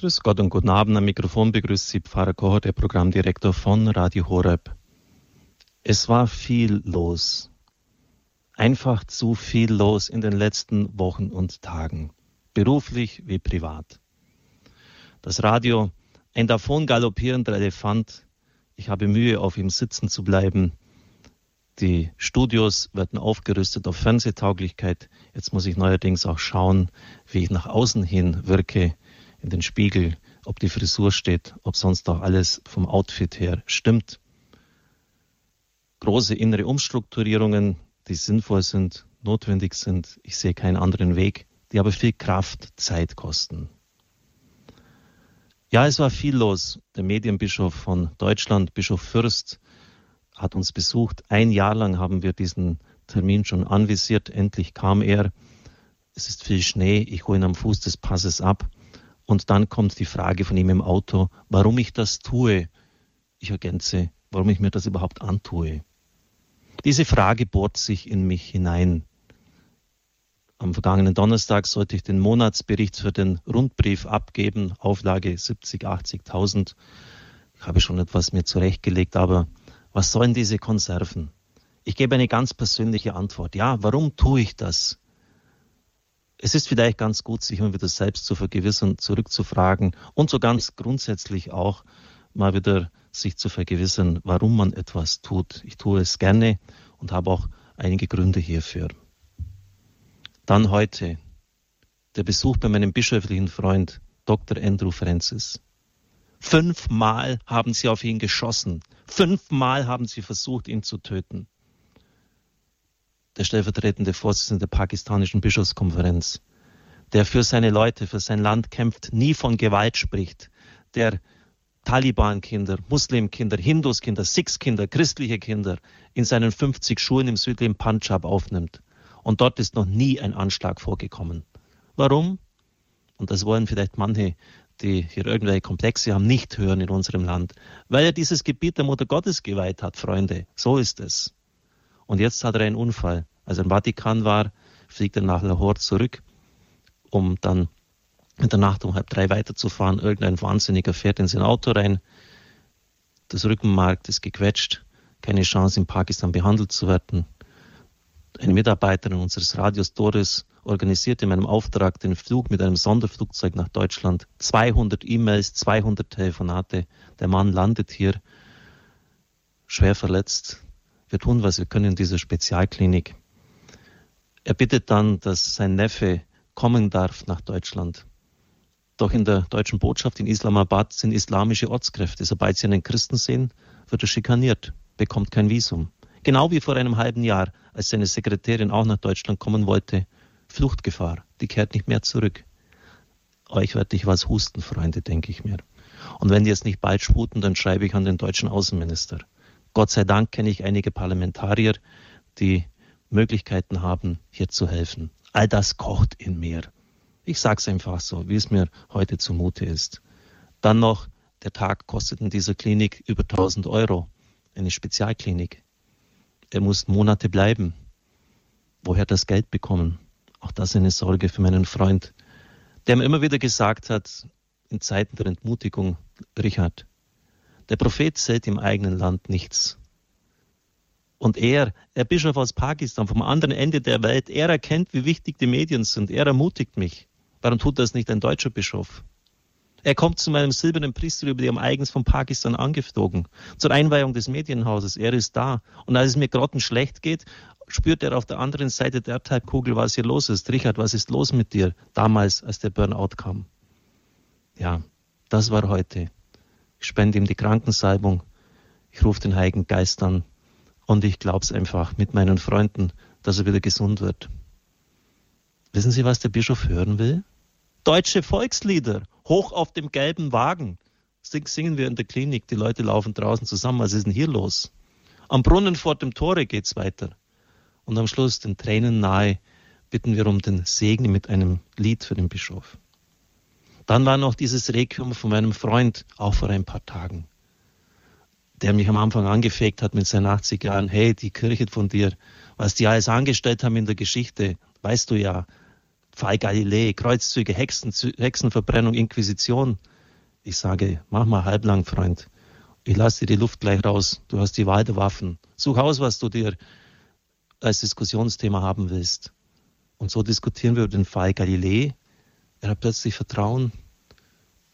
Grüß Gott und guten Abend. Am Mikrofon begrüßt Sie Pfarrer Kocher, der Programmdirektor von Radio Horeb. Es war viel los. Einfach zu viel los in den letzten Wochen und Tagen. Beruflich wie privat. Das Radio, ein davon galoppierender Elefant. Ich habe Mühe, auf ihm sitzen zu bleiben. Die Studios werden aufgerüstet auf Fernsehtauglichkeit. Jetzt muss ich neuerdings auch schauen, wie ich nach außen hin wirke in den Spiegel, ob die Frisur steht, ob sonst auch alles vom Outfit her stimmt. Große innere Umstrukturierungen, die sinnvoll sind, notwendig sind. Ich sehe keinen anderen Weg, die aber viel Kraft, Zeit kosten. Ja, es war viel los. Der Medienbischof von Deutschland, Bischof Fürst, hat uns besucht. Ein Jahr lang haben wir diesen Termin schon anvisiert. Endlich kam er. Es ist viel Schnee. Ich hole ihn am Fuß des Passes ab. Und dann kommt die Frage von ihm im Auto, warum ich das tue. Ich ergänze, warum ich mir das überhaupt antue. Diese Frage bohrt sich in mich hinein. Am vergangenen Donnerstag sollte ich den Monatsbericht für den Rundbrief abgeben, Auflage 70, 80.000. Ich habe schon etwas mir zurechtgelegt, aber was sollen diese Konserven? Ich gebe eine ganz persönliche Antwort. Ja, warum tue ich das? Es ist vielleicht ganz gut, sich immer wieder selbst zu vergewissern, zurückzufragen und so ganz grundsätzlich auch mal wieder sich zu vergewissern, warum man etwas tut. Ich tue es gerne und habe auch einige Gründe hierfür. Dann heute der Besuch bei meinem bischöflichen Freund Dr. Andrew Francis. Fünfmal haben sie auf ihn geschossen. Fünfmal haben sie versucht, ihn zu töten der stellvertretende Vorsitzende der pakistanischen Bischofskonferenz, der für seine Leute, für sein Land kämpft, nie von Gewalt spricht, der Taliban-Kinder, Muslim-Kinder, Hindus-Kinder, Sikhs-Kinder, christliche Kinder in seinen 50 Schulen im südlichen Punjab aufnimmt. Und dort ist noch nie ein Anschlag vorgekommen. Warum? Und das wollen vielleicht manche, die hier irgendwelche Komplexe haben, nicht hören in unserem Land. Weil er dieses Gebiet der Mutter Gottes geweiht hat, Freunde. So ist es. Und jetzt hat er einen Unfall. Als er im Vatikan war, fliegt er nach Lahore zurück, um dann in der Nacht um halb drei weiterzufahren. Irgendein Wahnsinniger fährt in sein Auto rein. Das Rückenmark ist gequetscht. Keine Chance, in Pakistan behandelt zu werden. Eine Mitarbeiterin unseres Radios Doris organisiert in meinem Auftrag den Flug mit einem Sonderflugzeug nach Deutschland. 200 E-Mails, 200 Telefonate. Der Mann landet hier schwer verletzt, wir tun, was wir können in dieser Spezialklinik. Er bittet dann, dass sein Neffe kommen darf nach Deutschland. Doch in der deutschen Botschaft in Islamabad sind islamische Ortskräfte. Sobald sie einen Christen sehen, wird er schikaniert, bekommt kein Visum. Genau wie vor einem halben Jahr, als seine Sekretärin auch nach Deutschland kommen wollte. Fluchtgefahr, die kehrt nicht mehr zurück. Euch werde ich was husten, Freunde, denke ich mir. Und wenn die jetzt nicht bald sputen, dann schreibe ich an den deutschen Außenminister. Gott sei Dank kenne ich einige Parlamentarier, die Möglichkeiten haben, hier zu helfen. All das kocht in mir. Ich sage es einfach so, wie es mir heute zumute ist. Dann noch, der Tag kostet in dieser Klinik über 1000 Euro. Eine Spezialklinik. Er muss Monate bleiben. Woher das Geld bekommen? Auch das ist eine Sorge für meinen Freund, der mir immer wieder gesagt hat, in Zeiten der Entmutigung, Richard, der Prophet zählt im eigenen Land nichts. Und er, der Bischof aus Pakistan, vom anderen Ende der Welt, er erkennt, wie wichtig die Medien sind. Er ermutigt mich. Warum tut das nicht ein deutscher Bischof? Er kommt zu meinem silbernen Priesterjubiläum eigens von Pakistan angeflogen, zur Einweihung des Medienhauses. Er ist da. Und als es mir grottenschlecht geht, spürt er auf der anderen Seite der Erdhalbkugel, was hier los ist. Richard, was ist los mit dir? Damals, als der Burnout kam. Ja, das war heute. Ich spende ihm die Krankensalbung. Ich rufe den Heiligen Geist an. Und ich glaube es einfach mit meinen Freunden, dass er wieder gesund wird. Wissen Sie, was der Bischof hören will? Deutsche Volkslieder, hoch auf dem gelben Wagen. Sing, singen wir in der Klinik, die Leute laufen draußen zusammen. Was ist denn hier los? Am Brunnen vor dem Tore geht's weiter. Und am Schluss, den Tränen nahe, bitten wir um den Segen mit einem Lied für den Bischof. Dann war noch dieses Requiem von meinem Freund, auch vor ein paar Tagen, der mich am Anfang angefegt hat mit seinen 80 Jahren. Hey, die Kirche von dir, was die alles angestellt haben in der Geschichte, weißt du ja. Fall Galilei, Kreuzzüge, Hexen, Hexenverbrennung, Inquisition. Ich sage, mach mal halblang, Freund. Ich lasse dir die Luft gleich raus. Du hast die Wahl der Waffen. Such aus, was du dir als Diskussionsthema haben willst. Und so diskutieren wir über den Fall Galilei. Er hat plötzlich Vertrauen,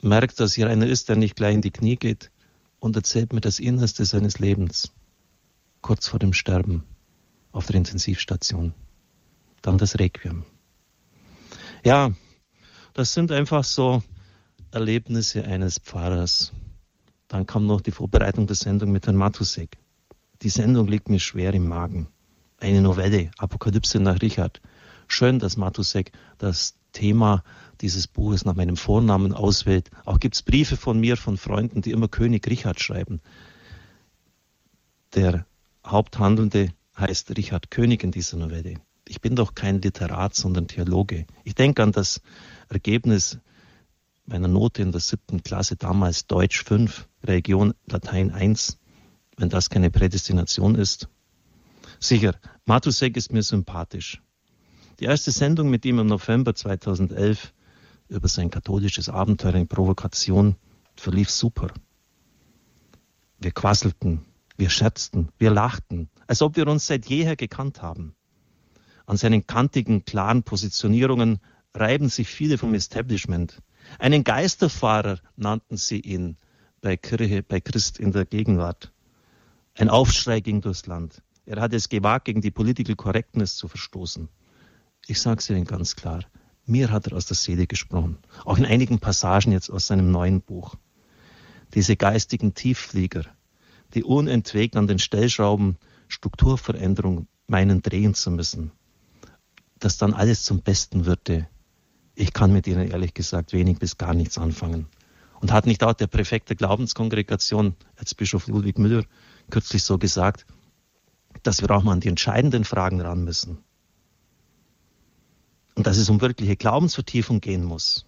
merkt, dass hier einer ist, der nicht gleich in die Knie geht und erzählt mir das Innerste seines Lebens, kurz vor dem Sterben auf der Intensivstation. Dann das Requiem. Ja, das sind einfach so Erlebnisse eines Pfarrers. Dann kam noch die Vorbereitung der Sendung mit Herrn Matusek. Die Sendung liegt mir schwer im Magen. Eine Novelle, Apokalypse nach Richard. Schön, dass Matusek das Thema dieses Buches nach meinem Vornamen auswählt. Auch gibt es Briefe von mir, von Freunden, die immer König Richard schreiben. Der Haupthandelnde heißt Richard König in dieser Novelle. Ich bin doch kein Literat, sondern Theologe. Ich denke an das Ergebnis meiner Note in der siebten Klasse, damals Deutsch 5, Religion Latein 1, wenn das keine Prädestination ist. Sicher, Matusek ist mir sympathisch. Die erste Sendung mit ihm im November 2011 über sein katholisches Abenteuer in Provokation verlief super. Wir quasselten, wir scherzten, wir lachten, als ob wir uns seit jeher gekannt haben. An seinen kantigen, klaren Positionierungen reiben sich viele vom Establishment. Einen Geisterfahrer nannten sie ihn bei Kirche, bei Christ in der Gegenwart. Ein Aufschrei ging durchs Land. Er hat es gewagt, gegen die Political Correctness zu verstoßen. Ich sage es Ihnen ganz klar, mir hat er aus der Seele gesprochen. Auch in einigen Passagen jetzt aus seinem neuen Buch. Diese geistigen Tiefflieger, die unentwegt an den Stellschrauben Strukturveränderung meinen drehen zu müssen, dass dann alles zum Besten würde. Ich kann mit ihnen ehrlich gesagt wenig bis gar nichts anfangen. Und hat nicht auch der Präfekt der Glaubenskongregation, Erzbischof Ludwig Müller, kürzlich so gesagt, dass wir auch mal an die entscheidenden Fragen ran müssen und dass es um wirkliche Glaubensvertiefung gehen muss.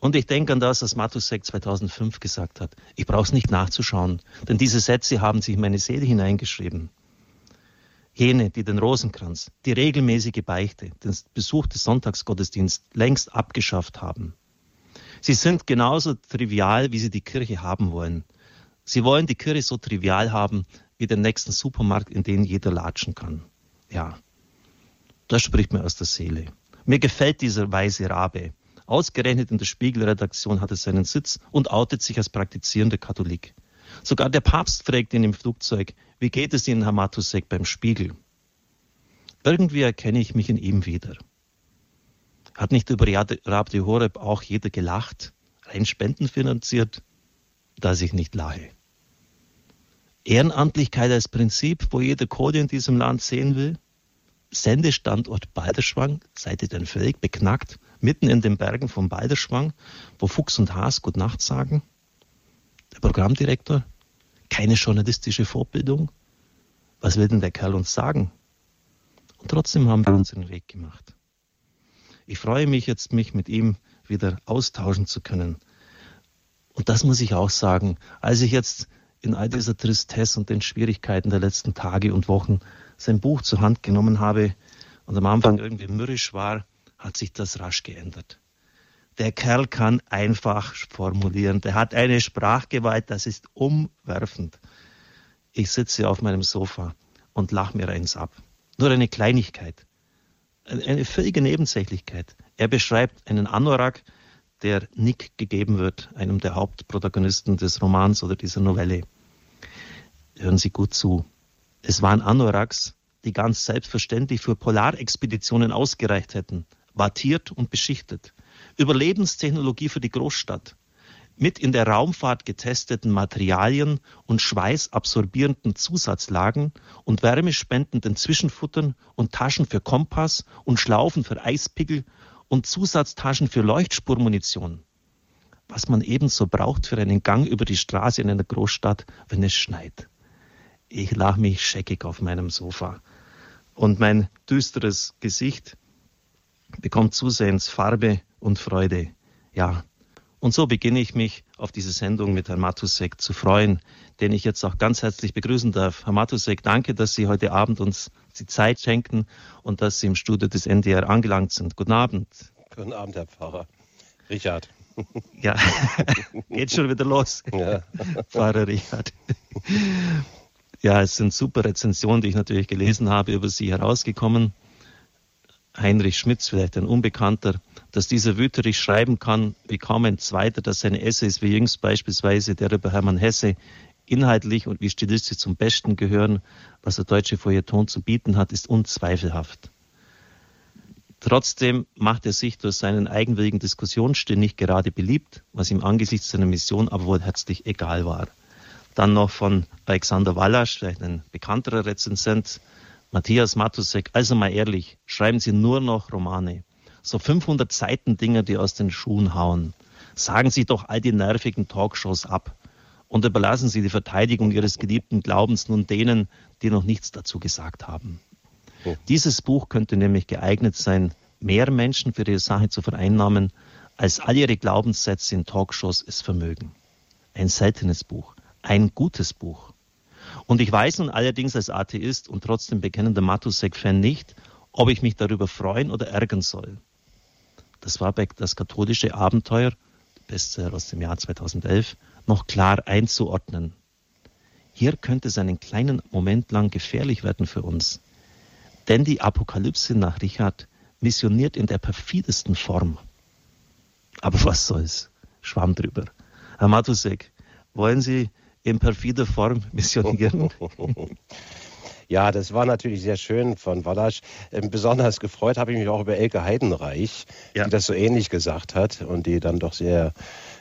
Und ich denke an das, was Matusek 2005 gesagt hat. Ich brauche es nicht nachzuschauen, denn diese Sätze haben sich in meine Seele hineingeschrieben. Jene, die den Rosenkranz, die regelmäßige Beichte, den Besuch des Sonntagsgottesdienstes längst abgeschafft haben. Sie sind genauso trivial, wie sie die Kirche haben wollen. Sie wollen die Kirche so trivial haben wie den nächsten Supermarkt, in den jeder latschen kann. Ja, das spricht mir aus der Seele. Mir gefällt dieser weise Rabe. Ausgerechnet in der Spiegelredaktion hat er seinen Sitz und outet sich als praktizierender Katholik. Sogar der Papst fragt ihn im Flugzeug, wie geht es Ihnen, Herr Matusek, beim Spiegel? Irgendwie erkenne ich mich in ihm wieder. Hat nicht über Rabbi Horeb auch jeder gelacht, rein Spenden finanziert, dass ich nicht lache? Ehrenamtlichkeit als Prinzip, wo jeder Kohle in diesem Land sehen will? Sendestandort Balderschwang, seid ihr denn völlig beknackt, mitten in den Bergen von Balderschwang, wo Fuchs und Haas Gut Nacht sagen? Der Programmdirektor? Keine journalistische Vorbildung? Was will denn der Kerl uns sagen? Und trotzdem haben wir uns den Weg gemacht. Ich freue mich jetzt, mich mit ihm wieder austauschen zu können. Und das muss ich auch sagen, als ich jetzt in all dieser Tristesse und den Schwierigkeiten der letzten Tage und Wochen sein Buch zur Hand genommen habe und am Anfang irgendwie mürrisch war, hat sich das rasch geändert. Der Kerl kann einfach formulieren. Der hat eine Sprachgewalt, das ist umwerfend. Ich sitze auf meinem Sofa und lache mir eins ab. Nur eine Kleinigkeit. Eine völlige Nebensächlichkeit. Er beschreibt einen Anorak, der Nick gegeben wird, einem der Hauptprotagonisten des Romans oder dieser Novelle. Hören Sie gut zu. Es waren Anoraks, die ganz selbstverständlich für Polarexpeditionen ausgereicht hätten, wattiert und beschichtet. Überlebenstechnologie für die Großstadt. Mit in der Raumfahrt getesteten Materialien und schweißabsorbierenden Zusatzlagen und wärmespendenden Zwischenfuttern und Taschen für Kompass und Schlaufen für Eispickel und Zusatztaschen für Leuchtspurmunition. Was man ebenso braucht für einen Gang über die Straße in einer Großstadt, wenn es schneit. Ich lach mich scheckig auf meinem Sofa. Und mein düsteres Gesicht bekommt zusehends Farbe und Freude. Ja, und so beginne ich mich auf diese Sendung mit Herrn Matusek zu freuen, den ich jetzt auch ganz herzlich begrüßen darf. Herr Matusek, danke, dass Sie heute Abend uns die Zeit schenken und dass Sie im Studio des NDR angelangt sind. Guten Abend. Guten Abend, Herr Pfarrer. Richard. Ja, geht schon wieder los, ja. Pfarrer Richard. Ja, es sind super Rezensionen, die ich natürlich gelesen habe, über Sie herausgekommen. Heinrich Schmitz, vielleicht ein Unbekannter, dass dieser Wüterich schreiben kann, wie kaum ein Zweiter, dass seine Essays wie jüngst beispielsweise der über Hermann Hesse inhaltlich und wie stilistisch zum Besten gehören, was der deutsche Feuilleton zu bieten hat, ist unzweifelhaft. Trotzdem macht er sich durch seinen eigenwilligen Diskussionsstil nicht gerade beliebt, was ihm angesichts seiner Mission aber wohl herzlich egal war. Dann noch von Alexander Wallasch, vielleicht ein bekannterer Rezensent, Matthias Matusek. Also mal ehrlich, schreiben Sie nur noch Romane. So 500 Seiten Dinger, die aus den Schuhen hauen. Sagen Sie doch all die nervigen Talkshows ab und überlassen Sie die Verteidigung Ihres geliebten Glaubens nun denen, die noch nichts dazu gesagt haben. Oh. Dieses Buch könnte nämlich geeignet sein, mehr Menschen für ihre Sache zu vereinnahmen, als all ihre Glaubenssätze in Talkshows es vermögen. Ein seltenes Buch, ein gutes Buch. Und ich weiß nun allerdings als Atheist und trotzdem bekennender Matusek-Fan nicht, ob ich mich darüber freuen oder ärgern soll. Das war bei das katholische Abenteuer, Bestseller aus dem Jahr 2011, noch klar einzuordnen. Hier könnte es einen kleinen Moment lang gefährlich werden für uns. Denn die Apokalypse nach Richard missioniert in der perfidesten Form. Aber was soll's? Schwamm drüber. Herr Matusek, wollen Sie in perfider Form missionieren? Ja, das war natürlich sehr schön von Wallasch. Ähm, besonders gefreut habe ich mich auch über Elke Heidenreich, ja. die das so ähnlich gesagt hat und die dann doch sehr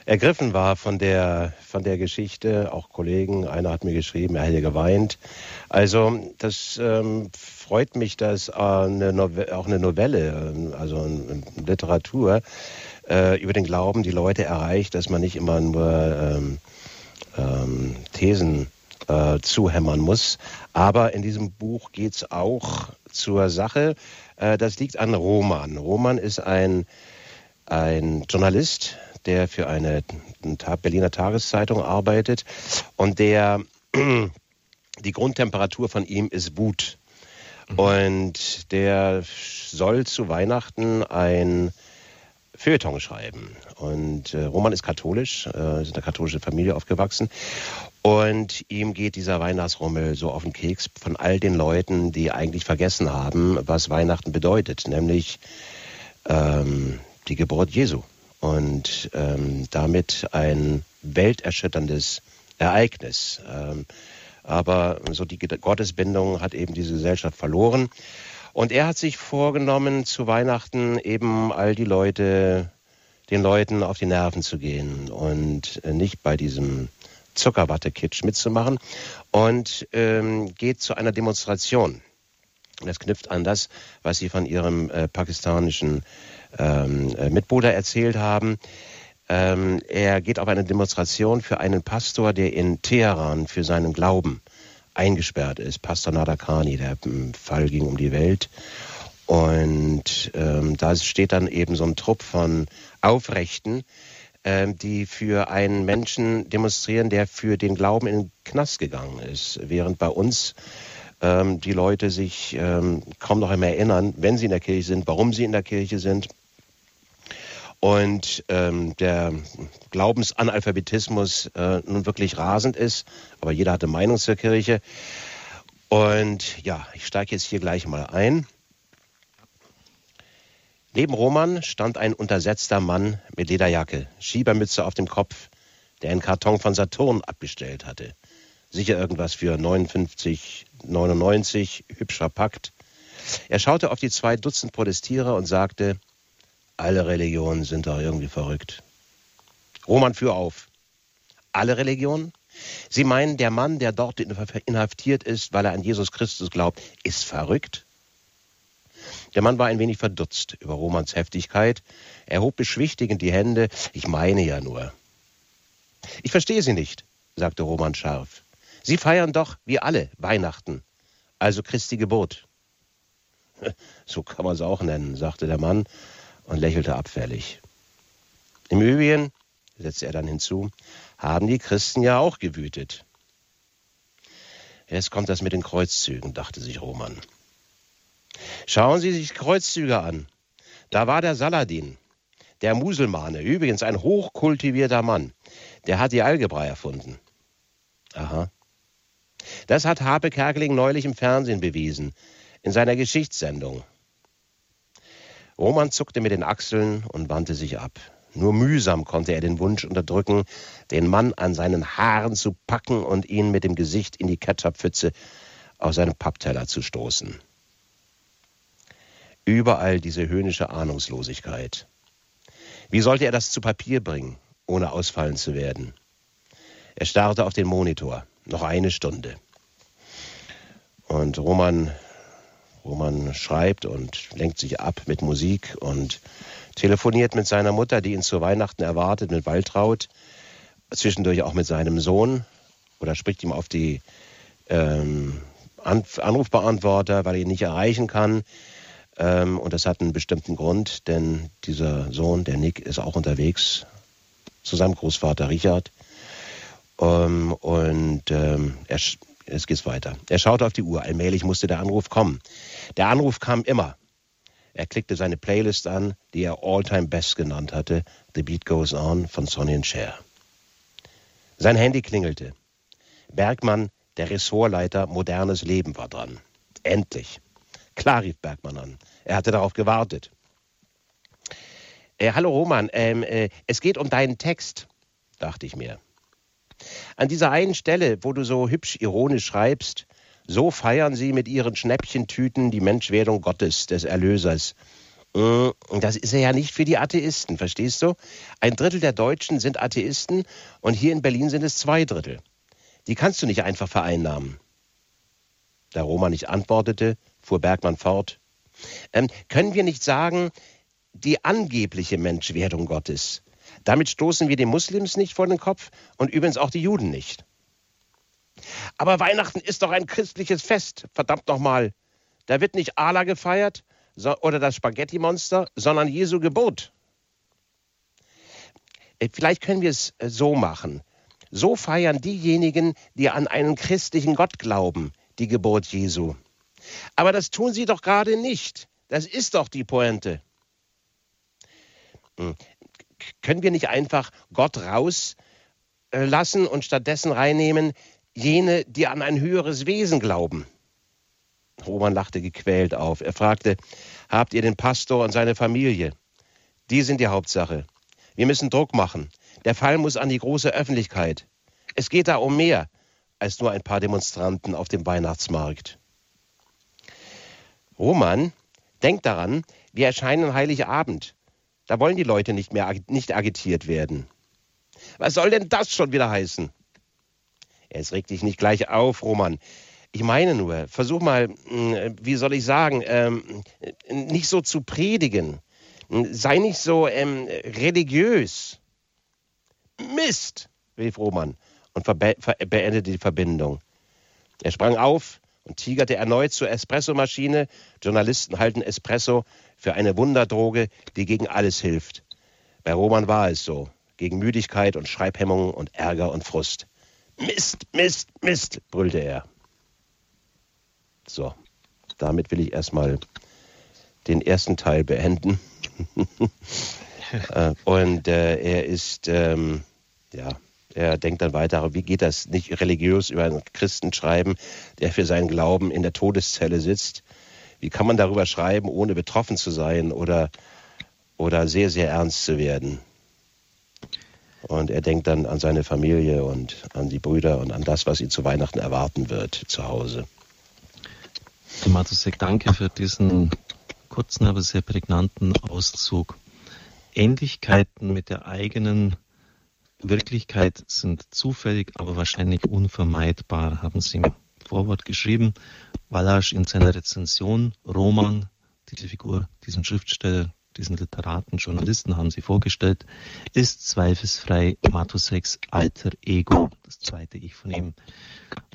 ergriffen war von der, von der Geschichte. Auch Kollegen, einer hat mir geschrieben, er hätte geweint. Also das ähm, freut mich, dass äh, eine Novelle, auch eine Novelle, ähm, also eine Literatur äh, über den Glauben die Leute erreicht, dass man nicht immer nur ähm, ähm, Thesen äh, zuhämmern muss. Aber in diesem Buch geht es auch zur Sache. Äh, das liegt an Roman. Roman ist ein, ein Journalist, der für eine Berliner Tageszeitung arbeitet und der die Grundtemperatur von ihm ist Wut. Mhm. Und der soll zu Weihnachten ein Feuilleton schreiben. Und äh, Roman ist katholisch, äh, ist in einer katholischen Familie aufgewachsen. Und ihm geht dieser Weihnachtsrummel so auf den Keks von all den Leuten, die eigentlich vergessen haben, was Weihnachten bedeutet, nämlich ähm, die Geburt Jesu. Und ähm, damit ein welterschütterndes Ereignis. Ähm, aber so die Gottesbindung hat eben diese Gesellschaft verloren. Und er hat sich vorgenommen, zu Weihnachten eben all die Leute, den Leuten auf die Nerven zu gehen und nicht bei diesem Zuckerwatte-Kitsch mitzumachen und ähm, geht zu einer Demonstration. Das knüpft an das, was Sie von Ihrem äh, pakistanischen ähm, äh, Mitbruder erzählt haben. Ähm, er geht auf eine Demonstration für einen Pastor, der in Teheran für seinen Glauben eingesperrt ist. Pastor Nadakani, der Fall ging um die Welt. Und ähm, da steht dann eben so ein Trupp von Aufrechten, ähm, die für einen Menschen demonstrieren, der für den Glauben in den Knast gegangen ist. Während bei uns ähm, die Leute sich ähm, kaum noch einmal erinnern, wenn sie in der Kirche sind, warum sie in der Kirche sind und ähm, der Glaubensanalphabetismus äh, nun wirklich rasend ist. Aber jeder hatte Meinung zur Kirche. Und ja, ich steige jetzt hier gleich mal ein. Neben Roman stand ein untersetzter Mann mit Lederjacke, Schiebermütze auf dem Kopf, der einen Karton von Saturn abbestellt hatte. Sicher irgendwas für 59,99, hübscher Pakt. Er schaute auf die zwei Dutzend Protestierer und sagte, alle Religionen sind doch irgendwie verrückt. Roman, führ auf. Alle Religionen? Sie meinen, der Mann, der dort inhaftiert ist, weil er an Jesus Christus glaubt, ist verrückt? Der Mann war ein wenig verdutzt über Romans Heftigkeit. Er hob beschwichtigend die Hände. Ich meine ja nur. Ich verstehe Sie nicht, sagte Roman scharf. Sie feiern doch, wie alle, Weihnachten, also Christi Geburt. So kann man es auch nennen, sagte der Mann und lächelte abfällig. Im Übrigen, setzte er dann hinzu, haben die Christen ja auch gewütet. Jetzt kommt das mit den Kreuzzügen, dachte sich Roman. Schauen Sie sich Kreuzzüge an. Da war der Saladin. der Muselmane, übrigens ein hochkultivierter Mann, der hat die Algebra erfunden. Aha. Das hat Habe Kerkeling neulich im Fernsehen bewiesen, in seiner Geschichtssendung. Roman zuckte mit den Achseln und wandte sich ab. Nur mühsam konnte er den Wunsch unterdrücken, den Mann an seinen Haaren zu packen und ihn mit dem Gesicht in die Ketchuppfütze aus seinem Pappteller zu stoßen. Überall diese höhnische Ahnungslosigkeit. Wie sollte er das zu Papier bringen, ohne ausfallen zu werden? Er starrte auf den Monitor. Noch eine Stunde. Und Roman, Roman schreibt und lenkt sich ab mit Musik und telefoniert mit seiner Mutter, die ihn zu Weihnachten erwartet, mit Waltraud, zwischendurch auch mit seinem Sohn oder spricht ihm auf die ähm, Anrufbeantworter, weil er ihn nicht erreichen kann. Ähm, und das hat einen bestimmten Grund, denn dieser Sohn, der Nick, ist auch unterwegs zu seinem Großvater Richard. Ähm, und ähm, er, es geht weiter. Er schaute auf die Uhr. Allmählich musste der Anruf kommen. Der Anruf kam immer. Er klickte seine Playlist an, die er All-Time Best genannt hatte, The Beat Goes On von Sonny and Cher. Sein Handy klingelte. Bergmann, der Ressortleiter Modernes Leben, war dran. Endlich. Klar rief Bergmann an. Er hatte darauf gewartet. Äh, hallo Roman, ähm, äh, es geht um deinen Text, dachte ich mir. An dieser einen Stelle, wo du so hübsch ironisch schreibst, so feiern sie mit ihren Schnäppchentüten die Menschwerdung Gottes, des Erlösers. Mm, das ist ja nicht für die Atheisten, verstehst du? Ein Drittel der Deutschen sind Atheisten und hier in Berlin sind es zwei Drittel. Die kannst du nicht einfach vereinnahmen. Da Roma nicht antwortete, fuhr Bergmann fort. Ähm, können wir nicht sagen, die angebliche Menschwerdung Gottes, damit stoßen wir den Muslims nicht vor den Kopf und übrigens auch die Juden nicht. Aber Weihnachten ist doch ein christliches Fest, verdammt nochmal. Da wird nicht Allah gefeiert so, oder das Spaghetti-Monster, sondern Jesu Geburt. Äh, vielleicht können wir es äh, so machen. So feiern diejenigen, die an einen christlichen Gott glauben, die Geburt Jesu. Aber das tun sie doch gerade nicht. Das ist doch die Pointe. Hm können wir nicht einfach Gott rauslassen und stattdessen reinnehmen jene, die an ein höheres Wesen glauben? Roman lachte gequält auf. Er fragte, habt ihr den Pastor und seine Familie? Die sind die Hauptsache. Wir müssen Druck machen. Der Fall muss an die große Öffentlichkeit. Es geht da um mehr als nur ein paar Demonstranten auf dem Weihnachtsmarkt. Roman, denk daran, wir erscheinen Heiligabend. Da wollen die Leute nicht mehr nicht agitiert werden. Was soll denn das schon wieder heißen? Es regt dich nicht gleich auf, Roman. Ich meine nur, versuch mal, hm, wie soll ich sagen, ähm, nicht so zu predigen. Sei nicht so ähm, religiös. Mist, rief Roman und beendete die Verbindung. Er sprang auf und tigerte erneut zur Espressomaschine. Journalisten halten Espresso für eine Wunderdroge, die gegen alles hilft. Bei Roman war es so. Gegen Müdigkeit und Schreibhemmungen und Ärger und Frust. Mist, Mist, Mist, brüllte er. So, damit will ich erstmal den ersten Teil beenden. Äh, und äh, er ist, ähm, ja, er denkt dann weiter, wie geht das nicht religiös über einen Christen schreiben, der für seinen Glauben in der Todeszelle sitzt wie kann man darüber schreiben, ohne betroffen zu sein oder, oder sehr, sehr ernst zu werden? Und er denkt dann an seine Familie und an die Brüder und an das, was ihn zu Weihnachten erwarten wird zu Hause. Matusek, danke für diesen kurzen, aber sehr prägnanten Auszug. Ähnlichkeiten mit der eigenen Wirklichkeit sind zufällig, aber wahrscheinlich unvermeidbar, haben Sie Vorwort geschrieben. Wallasch in seiner Rezension, Roman, diese Figur, diesen Schriftsteller, diesen Literaten, Journalisten haben sie vorgestellt, ist zweifelsfrei Matuseks alter Ego, das zweite Ich von ihm.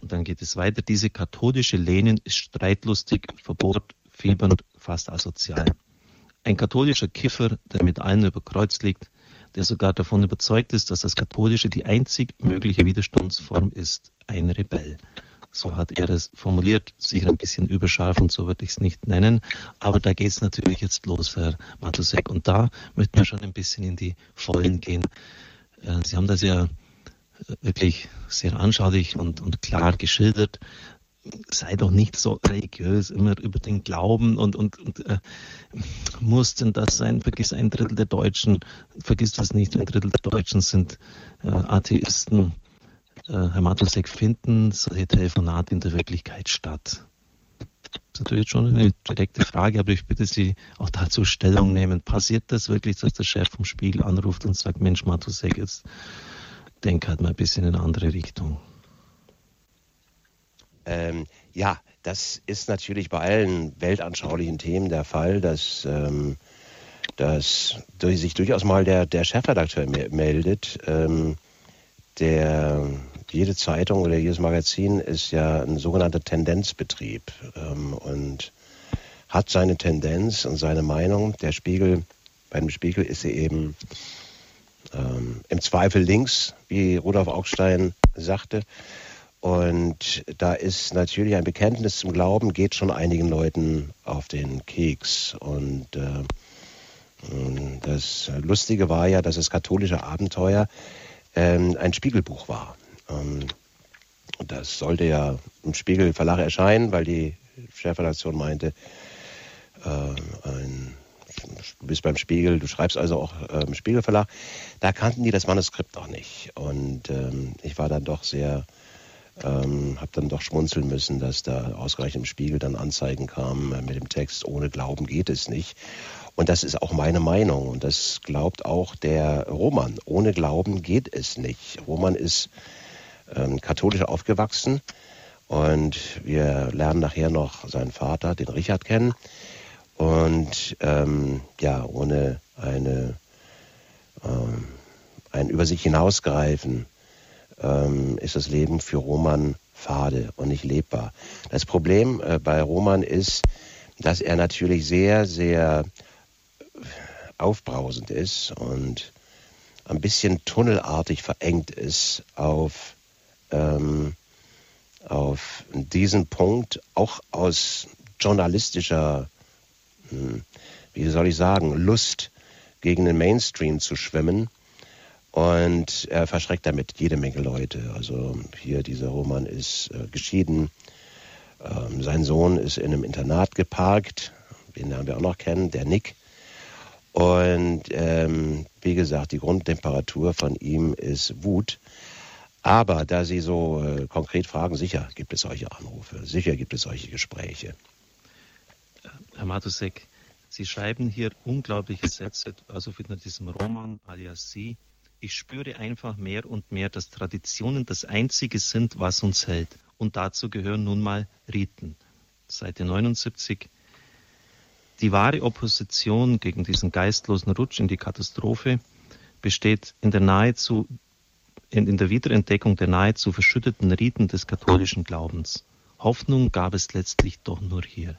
Und dann geht es weiter. Diese katholische Lenin ist streitlustig, verbohrt, fiebernd, fast asozial. Ein katholischer Kiffer, der mit allen über Kreuz liegt, der sogar davon überzeugt ist, dass das Katholische die einzig mögliche Widerstandsform ist, ein Rebell. So hat er es formuliert, sicher ein bisschen überscharf und so würde ich es nicht nennen. Aber da geht es natürlich jetzt los, Herr Matusek. Und da möchten wir schon ein bisschen in die Vollen gehen. Äh, Sie haben das ja wirklich sehr anschaulich und, und klar geschildert. Sei doch nicht so religiös, immer über den Glauben und, und, und äh, muss denn das sein? Vergiss ein Drittel der Deutschen, vergiss das nicht, ein Drittel der Deutschen sind äh, Atheisten. Äh, Herr Matusek, finden solche Telefonate in der Wirklichkeit statt? Das ist natürlich schon eine direkte Frage, aber ich bitte Sie auch dazu Stellung nehmen. Passiert das wirklich, dass der Chef vom Spiegel anruft und sagt, Mensch, Matusek, jetzt denke halt mal ein bisschen in eine andere Richtung. Ähm, ja, das ist natürlich bei allen weltanschaulichen Themen der Fall, dass, ähm, dass sich durchaus mal der, der Chefredakteur meldet. Ähm, der, jede Zeitung oder jedes Magazin ist ja ein sogenannter Tendenzbetrieb ähm, und hat seine Tendenz und seine Meinung. Der Spiegel, bei dem Spiegel ist sie eben ähm, im Zweifel links, wie Rudolf Augstein sagte. Und da ist natürlich ein Bekenntnis zum Glauben, geht schon einigen Leuten auf den Keks. Und äh, das Lustige war ja, dass das katholische Abenteuer äh, ein Spiegelbuch war. Ähm, das sollte ja im Spiegel Verlag erscheinen, weil die Chefredaktion meinte, äh, ein du bist beim Spiegel, du schreibst also auch äh, im Spiegelverlag. Da kannten die das Manuskript noch nicht. Und ähm, ich war dann doch sehr, ähm, habe dann doch schmunzeln müssen, dass da ausgerechnet im Spiegel dann Anzeigen kamen äh, mit dem Text, ohne Glauben geht es nicht. Und das ist auch meine Meinung. Und das glaubt auch der Roman. Ohne Glauben geht es nicht. Roman ist ähm, katholisch aufgewachsen. Und wir lernen nachher noch seinen Vater, den Richard, kennen. Und ähm, ja, ohne eine, ähm, ein über sich hinausgreifen ähm, ist das Leben für Roman fade und nicht lebbar. Das Problem äh, bei Roman ist, dass er natürlich sehr, sehr aufbrausend ist und ein bisschen tunnelartig verengt ist auf, ähm, auf diesen Punkt, auch aus journalistischer wie soll ich sagen, Lust gegen den Mainstream zu schwimmen. Und er verschreckt damit jede Menge Leute. Also hier dieser Roman ist äh, geschieden. Ähm, sein Sohn ist in einem Internat geparkt, den werden wir auch noch kennen, der Nick. Und ähm, wie gesagt, die Grundtemperatur von ihm ist Wut. Aber da Sie so äh, konkret fragen, sicher gibt es solche Anrufe, sicher gibt es solche Gespräche. Herr Matusek, Sie schreiben hier unglaubliche Sätze, also in diesem Roman alias Sie. Ich spüre einfach mehr und mehr, dass Traditionen das Einzige sind, was uns hält. Und dazu gehören nun mal Riten. Seite 79. Die wahre Opposition gegen diesen geistlosen Rutsch in die Katastrophe besteht in der nahezu in, der Wiederentdeckung der nahezu verschütteten Riten des katholischen Glaubens. Hoffnung gab es letztlich doch nur hier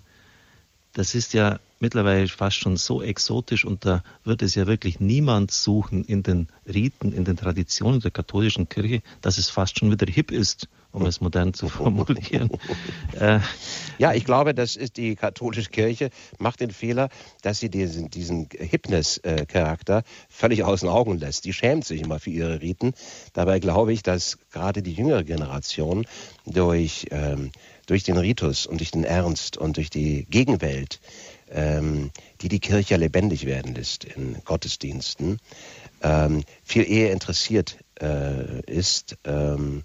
das ist ja mittlerweile fast schon so exotisch und da wird es ja wirklich niemand suchen in den Riten, in den Traditionen der katholischen Kirche, dass es fast schon wieder hip ist, um es modern zu formulieren. äh, ja, ich glaube, das ist die katholische Kirche, macht den Fehler, dass sie diesen, diesen Hipness-Charakter völlig aus den Augen lässt. Die schämt sich immer für ihre Riten. Dabei glaube ich, dass gerade die jüngere Generation durch ähm, durch den Ritus und durch den Ernst und durch die Gegenwelt, ähm, die die Kirche lebendig werden lässt in Gottesdiensten, ähm, viel eher interessiert äh, ist ähm,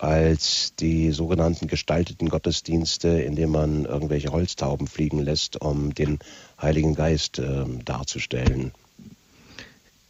als die sogenannten gestalteten Gottesdienste, in denen man irgendwelche Holztauben fliegen lässt, um den Heiligen Geist äh, darzustellen.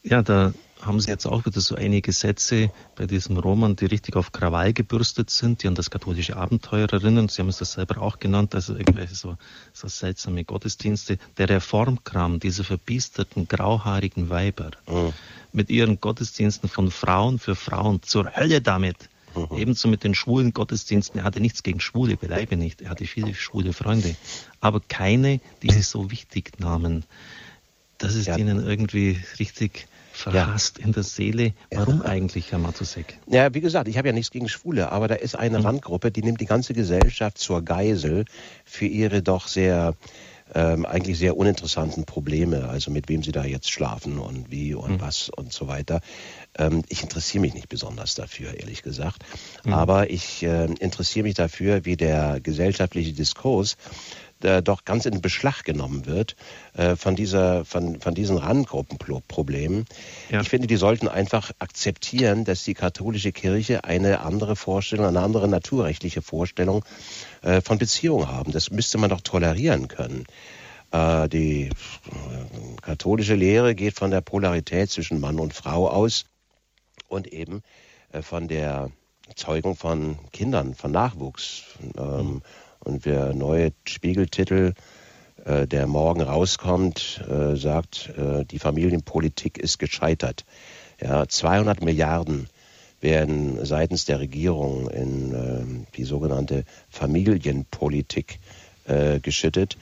Ja, da haben Sie jetzt auch wieder so einige Sätze bei diesem Roman, die richtig auf Krawall gebürstet sind, die an das katholische Abenteuer erinnern. Sie haben es das selber auch genannt, also irgendwelche so, so seltsame Gottesdienste. Der Reformkram, diese verbiesterten, grauhaarigen Weiber mhm. mit ihren Gottesdiensten von Frauen für Frauen zur Hölle damit. Mhm. Ebenso mit den schwulen Gottesdiensten. Er hatte nichts gegen Schwule, beileibe nicht. Er hatte viele schwule Freunde. Aber keine, die sich so wichtig nahmen. Das ist ja. ihnen irgendwie richtig verhasst ja. in der Seele. Warum ja. eigentlich, Herr Matusek? Ja, wie gesagt, ich habe ja nichts gegen Schwule, aber da ist eine mhm. Randgruppe, die nimmt die ganze Gesellschaft zur Geisel für ihre doch sehr ähm, eigentlich sehr uninteressanten Probleme, also mit wem sie da jetzt schlafen und wie und mhm. was und so weiter. Ähm, ich interessiere mich nicht besonders dafür, ehrlich gesagt. Mhm. Aber ich äh, interessiere mich dafür, wie der gesellschaftliche Diskurs äh, doch ganz in Beschlag genommen wird äh, von, dieser, von, von diesen Randgruppenproblemen. Ja. Ich finde, die sollten einfach akzeptieren, dass die katholische Kirche eine andere Vorstellung, eine andere naturrechtliche Vorstellung äh, von Beziehungen haben. Das müsste man doch tolerieren können. Äh, die äh, katholische Lehre geht von der Polarität zwischen Mann und Frau aus und eben äh, von der Zeugung von Kindern, von Nachwuchs. Ähm, mhm. Und der neue Spiegeltitel, äh, der morgen rauskommt, äh, sagt, äh, die Familienpolitik ist gescheitert. Ja, 200 Milliarden werden seitens der Regierung in äh, die sogenannte Familienpolitik äh, geschüttet.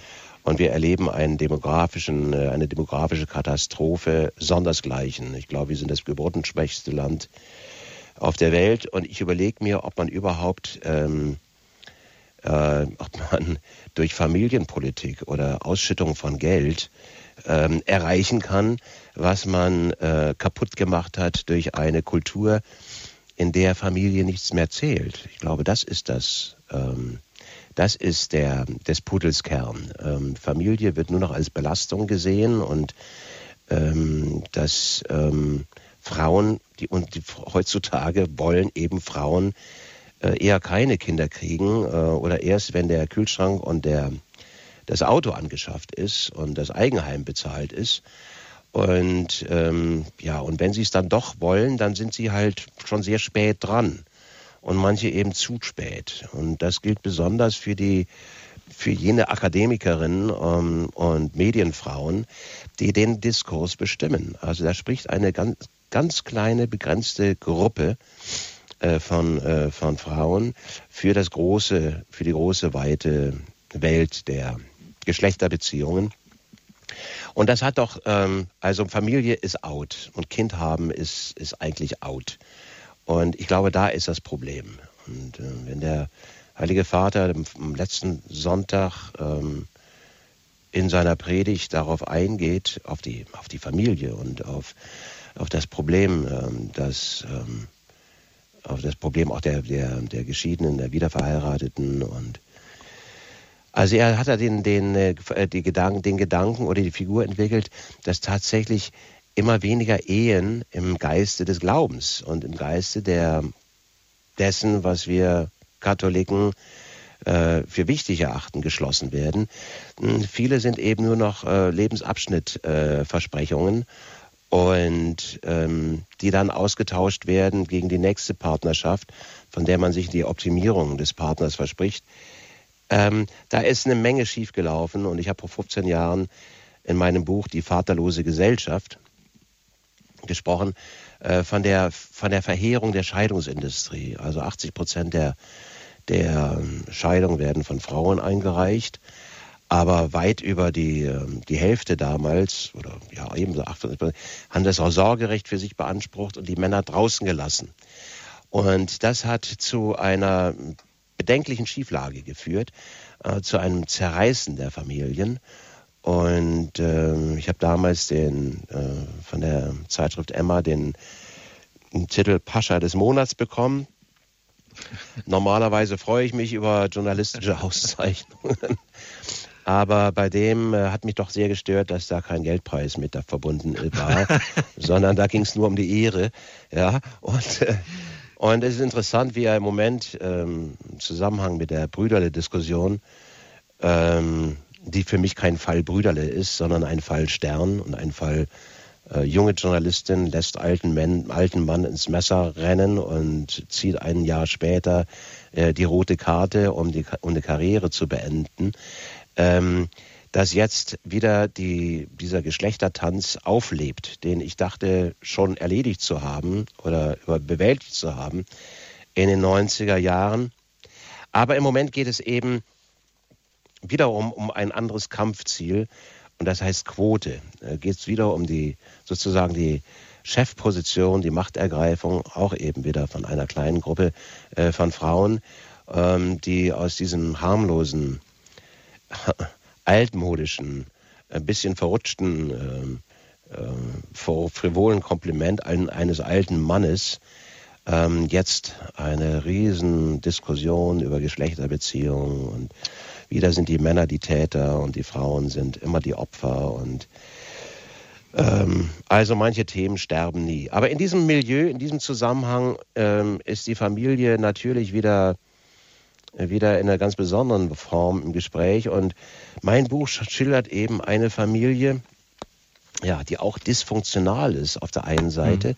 Und wir erleben einen demografischen, äh, eine demografische Katastrophe sondersgleichen. Ich glaube, wir sind das geburtenschwächste Land auf der Welt. Und ich überlege mir, ob man überhaupt ähm, äh, ob man durch Familienpolitik oder Ausschüttung von Geld ähm, erreichen kann, was man äh, kaputt gemacht hat durch eine Kultur, in der Familie nichts mehr zählt. Ich glaube, das ist das. Ähm, das ist der des Pudels Kern. Ähm, Familie wird nur noch als Belastung gesehen und ähm, dass ähm, Frauen, die und die, heutzutage wollen eben Frauen eher keine Kinder kriegen äh, oder erst, wenn der Kühlschrank und der, das Auto angeschafft ist und das Eigenheim bezahlt ist. Und ähm, ja, und wenn sie es dann doch wollen, dann sind sie halt schon sehr spät dran und manche eben zu spät. Und das gilt besonders für die für jene Akademikerinnen ähm, und Medienfrauen, die den Diskurs bestimmen. Also da spricht eine ganz, ganz kleine, begrenzte Gruppe äh, von, äh, von Frauen für das große, für die große, weite Welt der Geschlechterbeziehungen. Und das hat doch, ähm, also Familie ist out und Kind haben ist, ist eigentlich out. Und ich glaube, da ist das Problem. Und äh, wenn der Heilige Vater am letzten Sonntag ähm, in seiner Predigt darauf eingeht, auf die, auf die Familie und auf, auf das Problem, ähm, dass ähm, auf das Problem auch der, der, der Geschiedenen, der Wiederverheirateten und also er hat den, den, äh, die Gedanken, den Gedanken oder die Figur entwickelt, dass tatsächlich immer weniger Ehen im Geiste des Glaubens und im Geiste der, dessen, was wir Katholiken äh, für wichtig erachten, geschlossen werden. Hm, viele sind eben nur noch äh, Lebensabschnittversprechungen und ähm, die dann ausgetauscht werden gegen die nächste Partnerschaft, von der man sich die Optimierung des Partners verspricht. Ähm, da ist eine Menge schiefgelaufen und ich habe vor 15 Jahren in meinem Buch Die vaterlose Gesellschaft gesprochen äh, von, der, von der Verheerung der Scheidungsindustrie. Also 80 Prozent der, der Scheidungen werden von Frauen eingereicht aber weit über die, ähm, die Hälfte damals, oder ja, eben so 88, haben das auch Sorgerecht für sich beansprucht und die Männer draußen gelassen. Und das hat zu einer bedenklichen Schieflage geführt, äh, zu einem Zerreißen der Familien. Und äh, ich habe damals den, äh, von der Zeitschrift Emma den, den Titel Pascha des Monats bekommen. Normalerweise freue ich mich über journalistische Auszeichnungen. Aber bei dem äh, hat mich doch sehr gestört, dass da kein Geldpreis mit da verbunden war, sondern da ging es nur um die Ehre. Ja, und, äh, und es ist interessant, wie er im Moment ähm, im Zusammenhang mit der Brüderle-Diskussion, ähm, die für mich kein Fall Brüderle ist, sondern ein Fall Stern und ein Fall äh, junge Journalistin lässt alten, Men, alten Mann ins Messer rennen und zieht ein Jahr später äh, die rote Karte, um, die, um eine Karriere zu beenden ähm, dass jetzt wieder die, dieser Geschlechtertanz auflebt, den ich dachte schon erledigt zu haben oder bewältigt zu haben in den 90er Jahren. Aber im Moment geht es eben wiederum um ein anderes Kampfziel und das heißt Quote. Da geht es wieder um die sozusagen die Chefposition, die Machtergreifung, auch eben wieder von einer kleinen Gruppe äh, von Frauen, ähm, die aus diesem harmlosen, altmodischen, ein bisschen verrutschten, äh, äh, frivolen Kompliment eines alten Mannes ähm, jetzt eine riesen Diskussion über Geschlechterbeziehungen und wieder sind die Männer die Täter und die Frauen sind immer die Opfer und ähm, also manche Themen sterben nie. Aber in diesem Milieu, in diesem Zusammenhang ähm, ist die Familie natürlich wieder wieder in einer ganz besonderen Form im Gespräch. Und mein Buch schildert eben eine Familie, ja, die auch dysfunktional ist auf der einen Seite, mhm.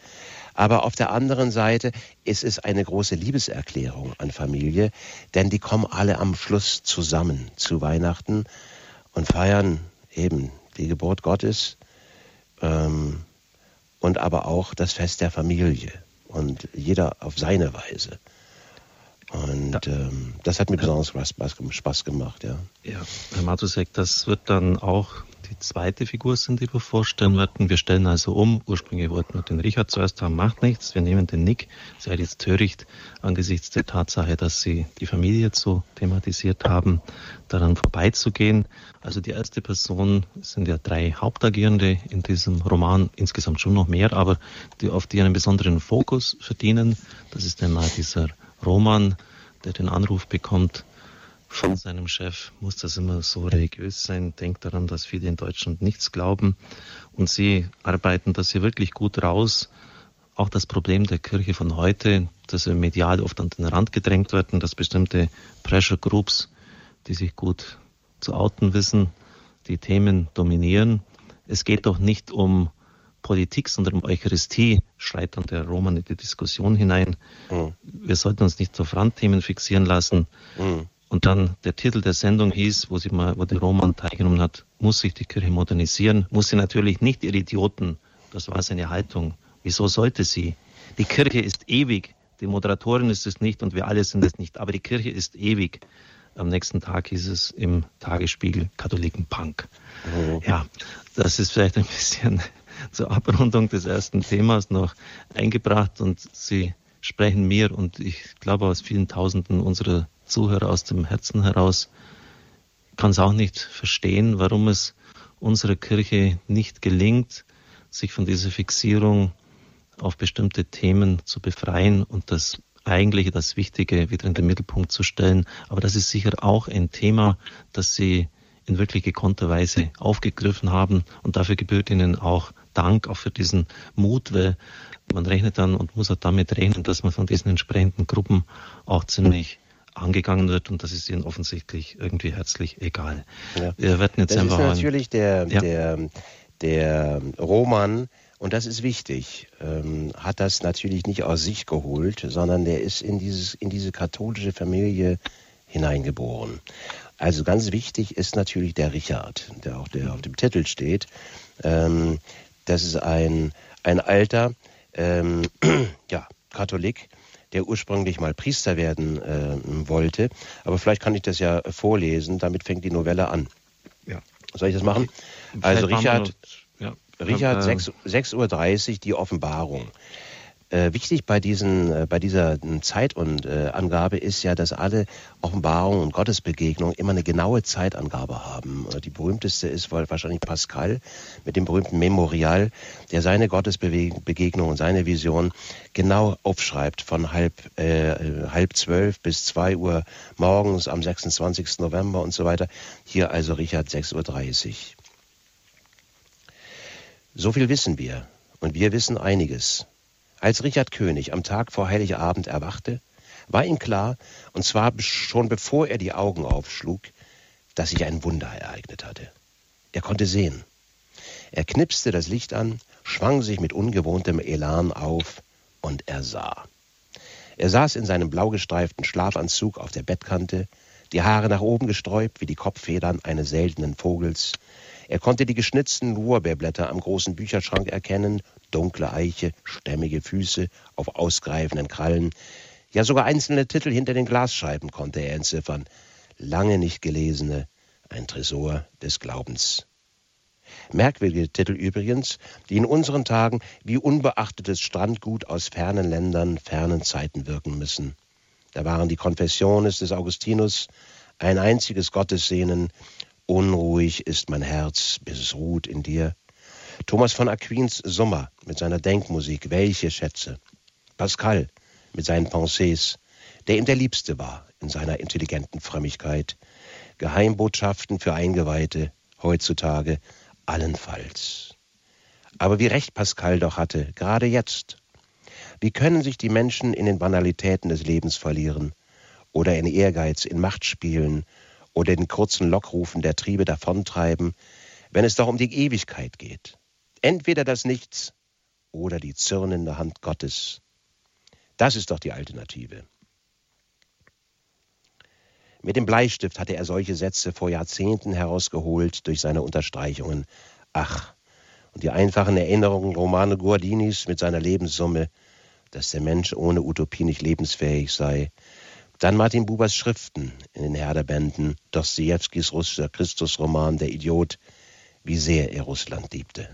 aber auf der anderen Seite ist es eine große Liebeserklärung an Familie, denn die kommen alle am Schluss zusammen zu Weihnachten und feiern eben die Geburt Gottes ähm, und aber auch das Fest der Familie und jeder auf seine Weise. Und ja. ähm, das hat mir besonders Spaß, Spaß gemacht, ja. Ja, Herr Matusek, das wird dann auch die zweite Figur sind, die wir vorstellen werden. Wir stellen also um. Ursprünglich wollten wir den Richard zuerst haben, macht nichts. Wir nehmen den Nick. Sei jetzt töricht angesichts der Tatsache, dass Sie die Familie jetzt so thematisiert haben, daran vorbeizugehen. Also die erste Person sind ja drei Hauptagierende in diesem Roman, insgesamt schon noch mehr, aber die auf die einen besonderen Fokus verdienen. Das ist einmal dieser Roman, der den Anruf bekommt von seinem Chef, muss das immer so religiös sein, denkt daran, dass viele in Deutschland nichts glauben. Und sie arbeiten das hier wirklich gut raus. Auch das Problem der Kirche von heute, dass wir medial oft an den Rand gedrängt werden, dass bestimmte Pressure Groups, die sich gut zu outen wissen, die Themen dominieren. Es geht doch nicht um Politik, sondern um Eucharistie, schreit dann der Roman in die Diskussion hinein. Mhm. Wir sollten uns nicht auf Randthemen fixieren lassen. Mhm. Und dann der Titel der Sendung hieß, wo sie mal, wo der Roman teilgenommen hat, muss sich die Kirche modernisieren, muss sie natürlich nicht ihre Idioten. Das war seine Haltung. Wieso sollte sie? Die Kirche ist ewig. Die Moderatorin ist es nicht und wir alle sind es nicht. Aber die Kirche ist ewig. Am nächsten Tag hieß es im Tagesspiegel Katholiken-Punk. Mhm. Ja, das ist vielleicht ein bisschen zur Abrundung des ersten Themas noch eingebracht und Sie sprechen mir und ich glaube aus vielen Tausenden unserer Zuhörer aus dem Herzen heraus. kann es auch nicht verstehen, warum es unserer Kirche nicht gelingt, sich von dieser Fixierung auf bestimmte Themen zu befreien und das Eigentliche, das Wichtige wieder in den Mittelpunkt zu stellen. Aber das ist sicher auch ein Thema, das Sie in wirklich gekonnter Weise aufgegriffen haben. Und dafür gebührt Ihnen auch Dank, auch für diesen Mut, weil man rechnet dann und muss auch damit rechnen, dass man von diesen entsprechenden Gruppen auch ziemlich angegangen wird und das ist ihnen offensichtlich irgendwie herzlich egal. Ja. Wir werden jetzt das einfach ist natürlich der, ja. der, der Roman, und das ist wichtig, ähm, hat das natürlich nicht aus sich geholt, sondern der ist in, dieses, in diese katholische Familie hineingeboren. Also ganz wichtig ist natürlich der Richard, der auch der auf dem Titel steht. Ähm, das ist ein, ein alter ähm, ja, Katholik, der ursprünglich mal Priester werden äh, wollte. Aber vielleicht kann ich das ja vorlesen, damit fängt die Novelle an. Ja. Soll ich das machen? Also Richard, ja. Richard 6.30 Uhr, die Offenbarung. Äh, wichtig bei, diesen, äh, bei dieser Zeitangabe ist ja, dass alle Offenbarungen und Gottesbegegnungen immer eine genaue Zeitangabe haben. Äh, die berühmteste ist wahrscheinlich Pascal mit dem berühmten Memorial, der seine Gottesbegegnung und seine Vision genau aufschreibt von halb, äh, halb zwölf bis zwei Uhr morgens am 26. November und so weiter. Hier also Richard 6.30 Uhr. So viel wissen wir und wir wissen einiges. Als Richard König am Tag vor Heiligabend erwachte, war ihm klar, und zwar schon bevor er die Augen aufschlug, dass sich ein Wunder ereignet hatte. Er konnte sehen. Er knipste das Licht an, schwang sich mit ungewohntem Elan auf und er sah. Er saß in seinem blaugestreiften Schlafanzug auf der Bettkante, die Haare nach oben gesträubt wie die Kopffedern eines seltenen Vogels. Er konnte die geschnitzten Lorbeerblätter am großen Bücherschrank erkennen dunkle Eiche, stämmige Füße auf ausgreifenden Krallen. Ja, sogar einzelne Titel hinter den Glasscheiben konnte er entziffern. Lange nicht gelesene, ein Tresor des Glaubens. Merkwürdige Titel übrigens, die in unseren Tagen wie unbeachtetes Strandgut aus fernen Ländern, fernen Zeiten wirken müssen. Da waren die Confessiones des Augustinus, ein einziges Gottessehnen, unruhig ist mein Herz, bis es ruht in dir. Thomas von Aquins Sommer mit seiner Denkmusik, welche Schätze. Pascal mit seinen Pensées, der ihm der Liebste war in seiner intelligenten Frömmigkeit. Geheimbotschaften für Eingeweihte, heutzutage allenfalls. Aber wie recht Pascal doch hatte, gerade jetzt. Wie können sich die Menschen in den Banalitäten des Lebens verlieren oder in Ehrgeiz, in Machtspielen oder in kurzen Lockrufen der Triebe davontreiben, wenn es doch um die Ewigkeit geht? Entweder das Nichts oder die zürnende Hand Gottes. Das ist doch die Alternative. Mit dem Bleistift hatte er solche Sätze vor Jahrzehnten herausgeholt durch seine Unterstreichungen. Ach, und die einfachen Erinnerungen Romane Guardinis mit seiner Lebenssumme, dass der Mensch ohne Utopie nicht lebensfähig sei. Dann Martin Bubers Schriften in den Herderbänden, Dostojewskis russischer Christusroman Der Idiot, wie sehr er Russland liebte.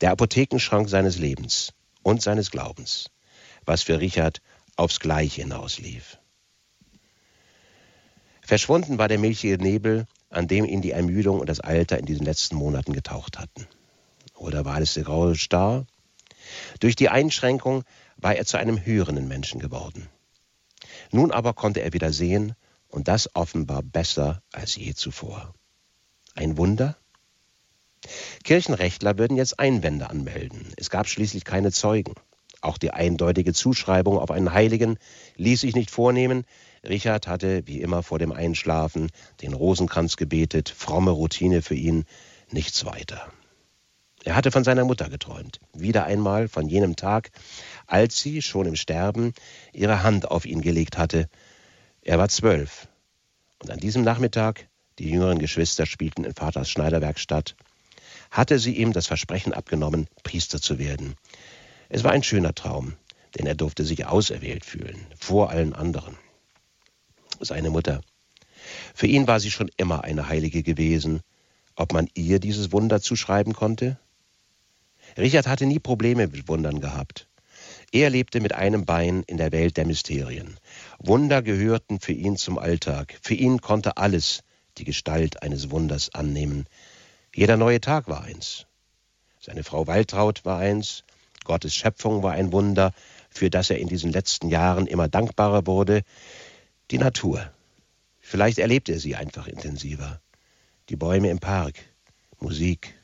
Der Apothekenschrank seines Lebens und seines Glaubens, was für Richard aufs Gleiche hinauslief. Verschwunden war der milchige Nebel, an dem ihn die Ermüdung und das Alter in diesen letzten Monaten getaucht hatten. Oder war es der graue Star? Durch die Einschränkung war er zu einem hörenden Menschen geworden. Nun aber konnte er wieder sehen, und das offenbar besser als je zuvor. Ein Wunder? Kirchenrechtler würden jetzt Einwände anmelden. Es gab schließlich keine Zeugen. Auch die eindeutige Zuschreibung auf einen Heiligen ließ sich nicht vornehmen. Richard hatte, wie immer vor dem Einschlafen, den Rosenkranz gebetet, fromme Routine für ihn, nichts weiter. Er hatte von seiner Mutter geträumt, wieder einmal von jenem Tag, als sie, schon im Sterben, ihre Hand auf ihn gelegt hatte. Er war zwölf, und an diesem Nachmittag, die jüngeren Geschwister spielten in Vaters Schneiderwerkstatt, hatte sie ihm das Versprechen abgenommen, Priester zu werden. Es war ein schöner Traum, denn er durfte sich auserwählt fühlen, vor allen anderen. Seine Mutter. Für ihn war sie schon immer eine Heilige gewesen. Ob man ihr dieses Wunder zuschreiben konnte? Richard hatte nie Probleme mit Wundern gehabt. Er lebte mit einem Bein in der Welt der Mysterien. Wunder gehörten für ihn zum Alltag. Für ihn konnte alles die Gestalt eines Wunders annehmen. Jeder neue Tag war eins. Seine Frau Waltraud war eins, Gottes Schöpfung war ein Wunder, für das er in diesen letzten Jahren immer dankbarer wurde. Die Natur. Vielleicht erlebte er sie einfach intensiver. Die Bäume im Park, Musik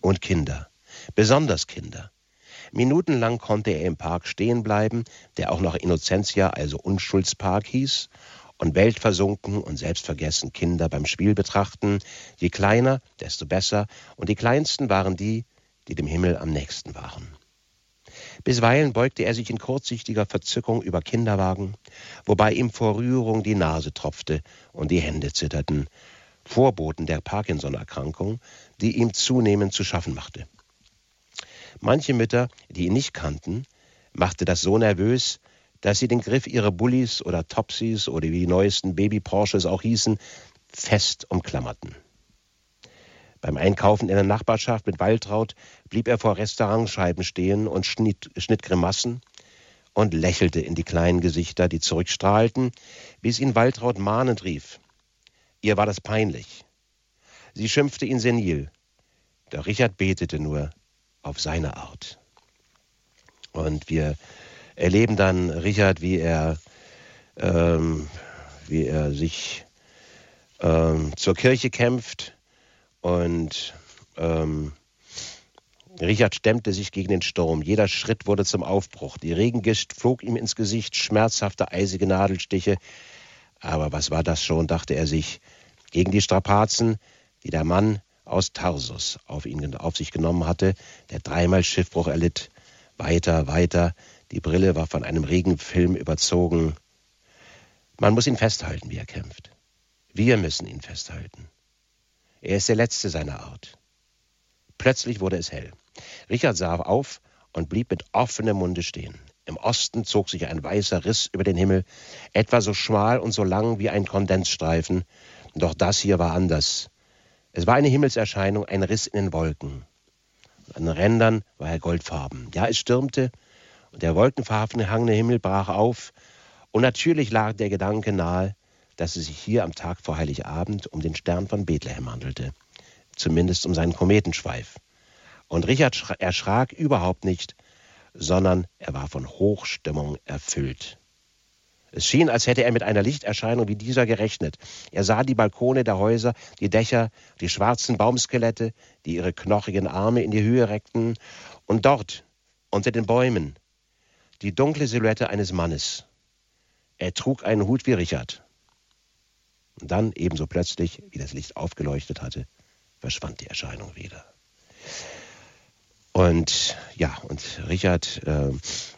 und Kinder, besonders Kinder. Minutenlang konnte er im Park stehen bleiben, der auch noch Innocentia, also Unschuldspark hieß, und weltversunken und selbstvergessen Kinder beim Spiel betrachten. Je kleiner, desto besser, und die kleinsten waren die, die dem Himmel am nächsten waren. Bisweilen beugte er sich in kurzsichtiger Verzückung über Kinderwagen, wobei ihm vor Rührung die Nase tropfte und die Hände zitterten, Vorboten der Parkinson-Erkrankung, die ihm zunehmend zu schaffen machte. Manche Mütter, die ihn nicht kannten, machte das so nervös, dass sie den Griff ihrer Bullies oder Topsies oder wie die neuesten Baby-Porsches auch hießen, fest umklammerten. Beim Einkaufen in der Nachbarschaft mit Waltraud blieb er vor Restaurantscheiben stehen und schnitt, schnitt Grimassen und lächelte in die kleinen Gesichter, die zurückstrahlten, bis ihn Waltraud mahnend rief. Ihr war das peinlich. Sie schimpfte ihn senil, doch Richard betete nur auf seine Art. Und wir erleben dann Richard, wie er, ähm, wie er sich ähm, zur Kirche kämpft, und ähm, Richard stemmte sich gegen den Sturm. Jeder Schritt wurde zum Aufbruch. Die Regengischt flog ihm ins Gesicht, schmerzhafte eisige Nadelstiche. Aber was war das schon, dachte er sich, gegen die Strapazen, die der Mann aus Tarsus auf, ihn, auf sich genommen hatte, der dreimal Schiffbruch erlitt. Weiter, weiter. Die Brille war von einem Regenfilm überzogen. Man muss ihn festhalten, wie er kämpft. Wir müssen ihn festhalten. Er ist der Letzte seiner Art. Plötzlich wurde es hell. Richard sah auf und blieb mit offenem Munde stehen. Im Osten zog sich ein weißer Riss über den Himmel, etwa so schmal und so lang wie ein Kondensstreifen. Doch das hier war anders. Es war eine Himmelserscheinung, ein Riss in den Wolken. An den Rändern war er goldfarben. Ja, es stürmte und der wolkenverhangene Himmel brach auf. Und natürlich lag der Gedanke nahe, dass es sich hier am Tag vor Heiligabend um den Stern von Bethlehem handelte. Zumindest um seinen Kometenschweif. Und Richard erschrak überhaupt nicht, sondern er war von Hochstimmung erfüllt. Es schien, als hätte er mit einer Lichterscheinung wie dieser gerechnet. Er sah die Balkone der Häuser, die Dächer, die schwarzen Baumskelette, die ihre knochigen Arme in die Höhe reckten, und dort, unter den Bäumen, die dunkle Silhouette eines Mannes. Er trug einen Hut wie Richard. Und dann, ebenso plötzlich, wie das Licht aufgeleuchtet hatte, verschwand die Erscheinung wieder. Und ja, und Richard äh,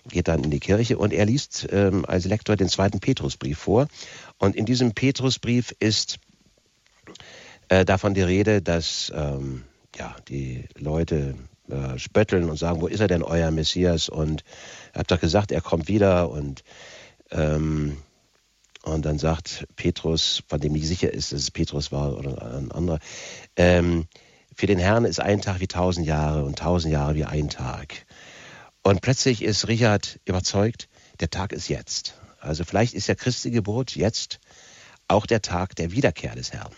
geht dann in die Kirche und er liest äh, als Lektor den zweiten Petrusbrief vor. Und in diesem Petrusbrief ist äh, davon die Rede, dass ähm, ja, die Leute äh, spötteln und sagen, wo ist er denn, euer Messias? Und er hat doch gesagt, er kommt wieder. Und, ähm, und dann sagt Petrus, von dem nicht sicher ist, dass es Petrus war oder ein anderer, ähm, für den Herrn ist ein Tag wie tausend Jahre und tausend Jahre wie ein Tag. Und plötzlich ist Richard überzeugt, der Tag ist jetzt. Also vielleicht ist der Christi Geburt jetzt auch der Tag der Wiederkehr des Herrn.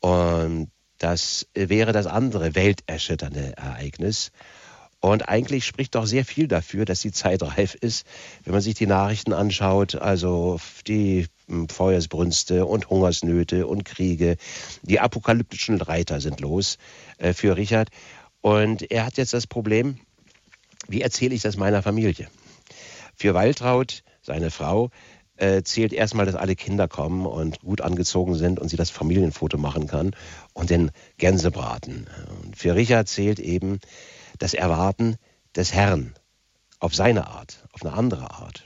Und das wäre das andere welterschütternde Ereignis. Und eigentlich spricht doch sehr viel dafür, dass die Zeit reif ist, wenn man sich die Nachrichten anschaut, also die hm, Feuersbrünste und Hungersnöte und Kriege. Die apokalyptischen Reiter sind los äh, für Richard. Und er hat jetzt das Problem, wie erzähle ich das meiner Familie? Für Waltraud, seine Frau, äh, zählt erstmal, dass alle Kinder kommen und gut angezogen sind und sie das Familienfoto machen kann und den Gänsebraten. Und für Richard zählt eben, das Erwarten des Herrn auf seine Art, auf eine andere Art.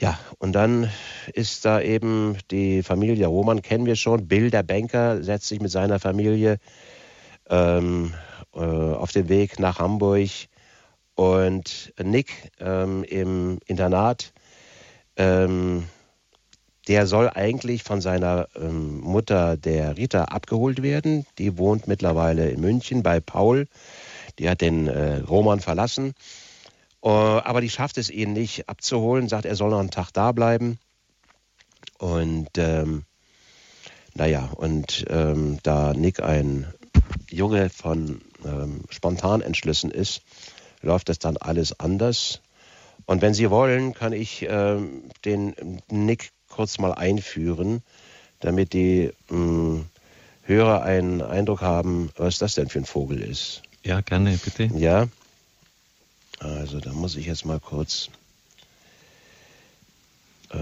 Ja, und dann ist da eben die Familie Roman, kennen wir schon. Bill, der Banker, setzt sich mit seiner Familie ähm, äh, auf den Weg nach Hamburg. Und Nick ähm, im Internat, ähm, der soll eigentlich von seiner ähm, Mutter, der Rita, abgeholt werden. Die wohnt mittlerweile in München bei Paul. Die hat den äh, Roman verlassen. Uh, aber die schafft es ihn nicht abzuholen, sagt, er soll noch einen Tag da bleiben. Und ähm, naja, und ähm, da Nick ein Junge von ähm, spontan entschlossen ist, läuft das dann alles anders. Und wenn Sie wollen, kann ich ähm, den Nick kurz mal einführen, damit die ähm, Hörer einen Eindruck haben, was das denn für ein Vogel ist. Ja, gerne, bitte. Ja. Also da muss ich jetzt mal kurz. Äh,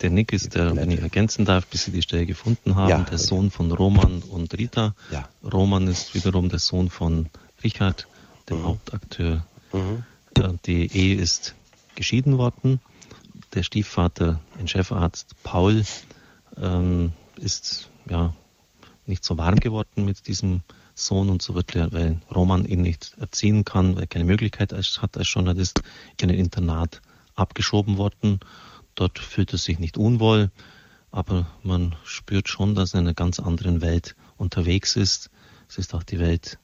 der Nick ist der, wenn ich ergänzen darf, bis Sie die Stelle gefunden haben, ja, der okay. Sohn von Roman und Rita. Ja. Roman ist wiederum der Sohn von Richard, dem mhm. Hauptakteur. Mhm. Die Ehe ist geschieden worden. Der Stiefvater, ein Chefarzt Paul, ähm, ist ja nicht so warm geworden mit diesem Sohn und so wird er, weil Roman ihn nicht erziehen kann, weil er keine Möglichkeit hat als Journalist, in ein Internat abgeschoben worden. Dort fühlt er sich nicht unwohl, aber man spürt schon, dass er in einer ganz anderen Welt unterwegs ist. Es ist auch die Welt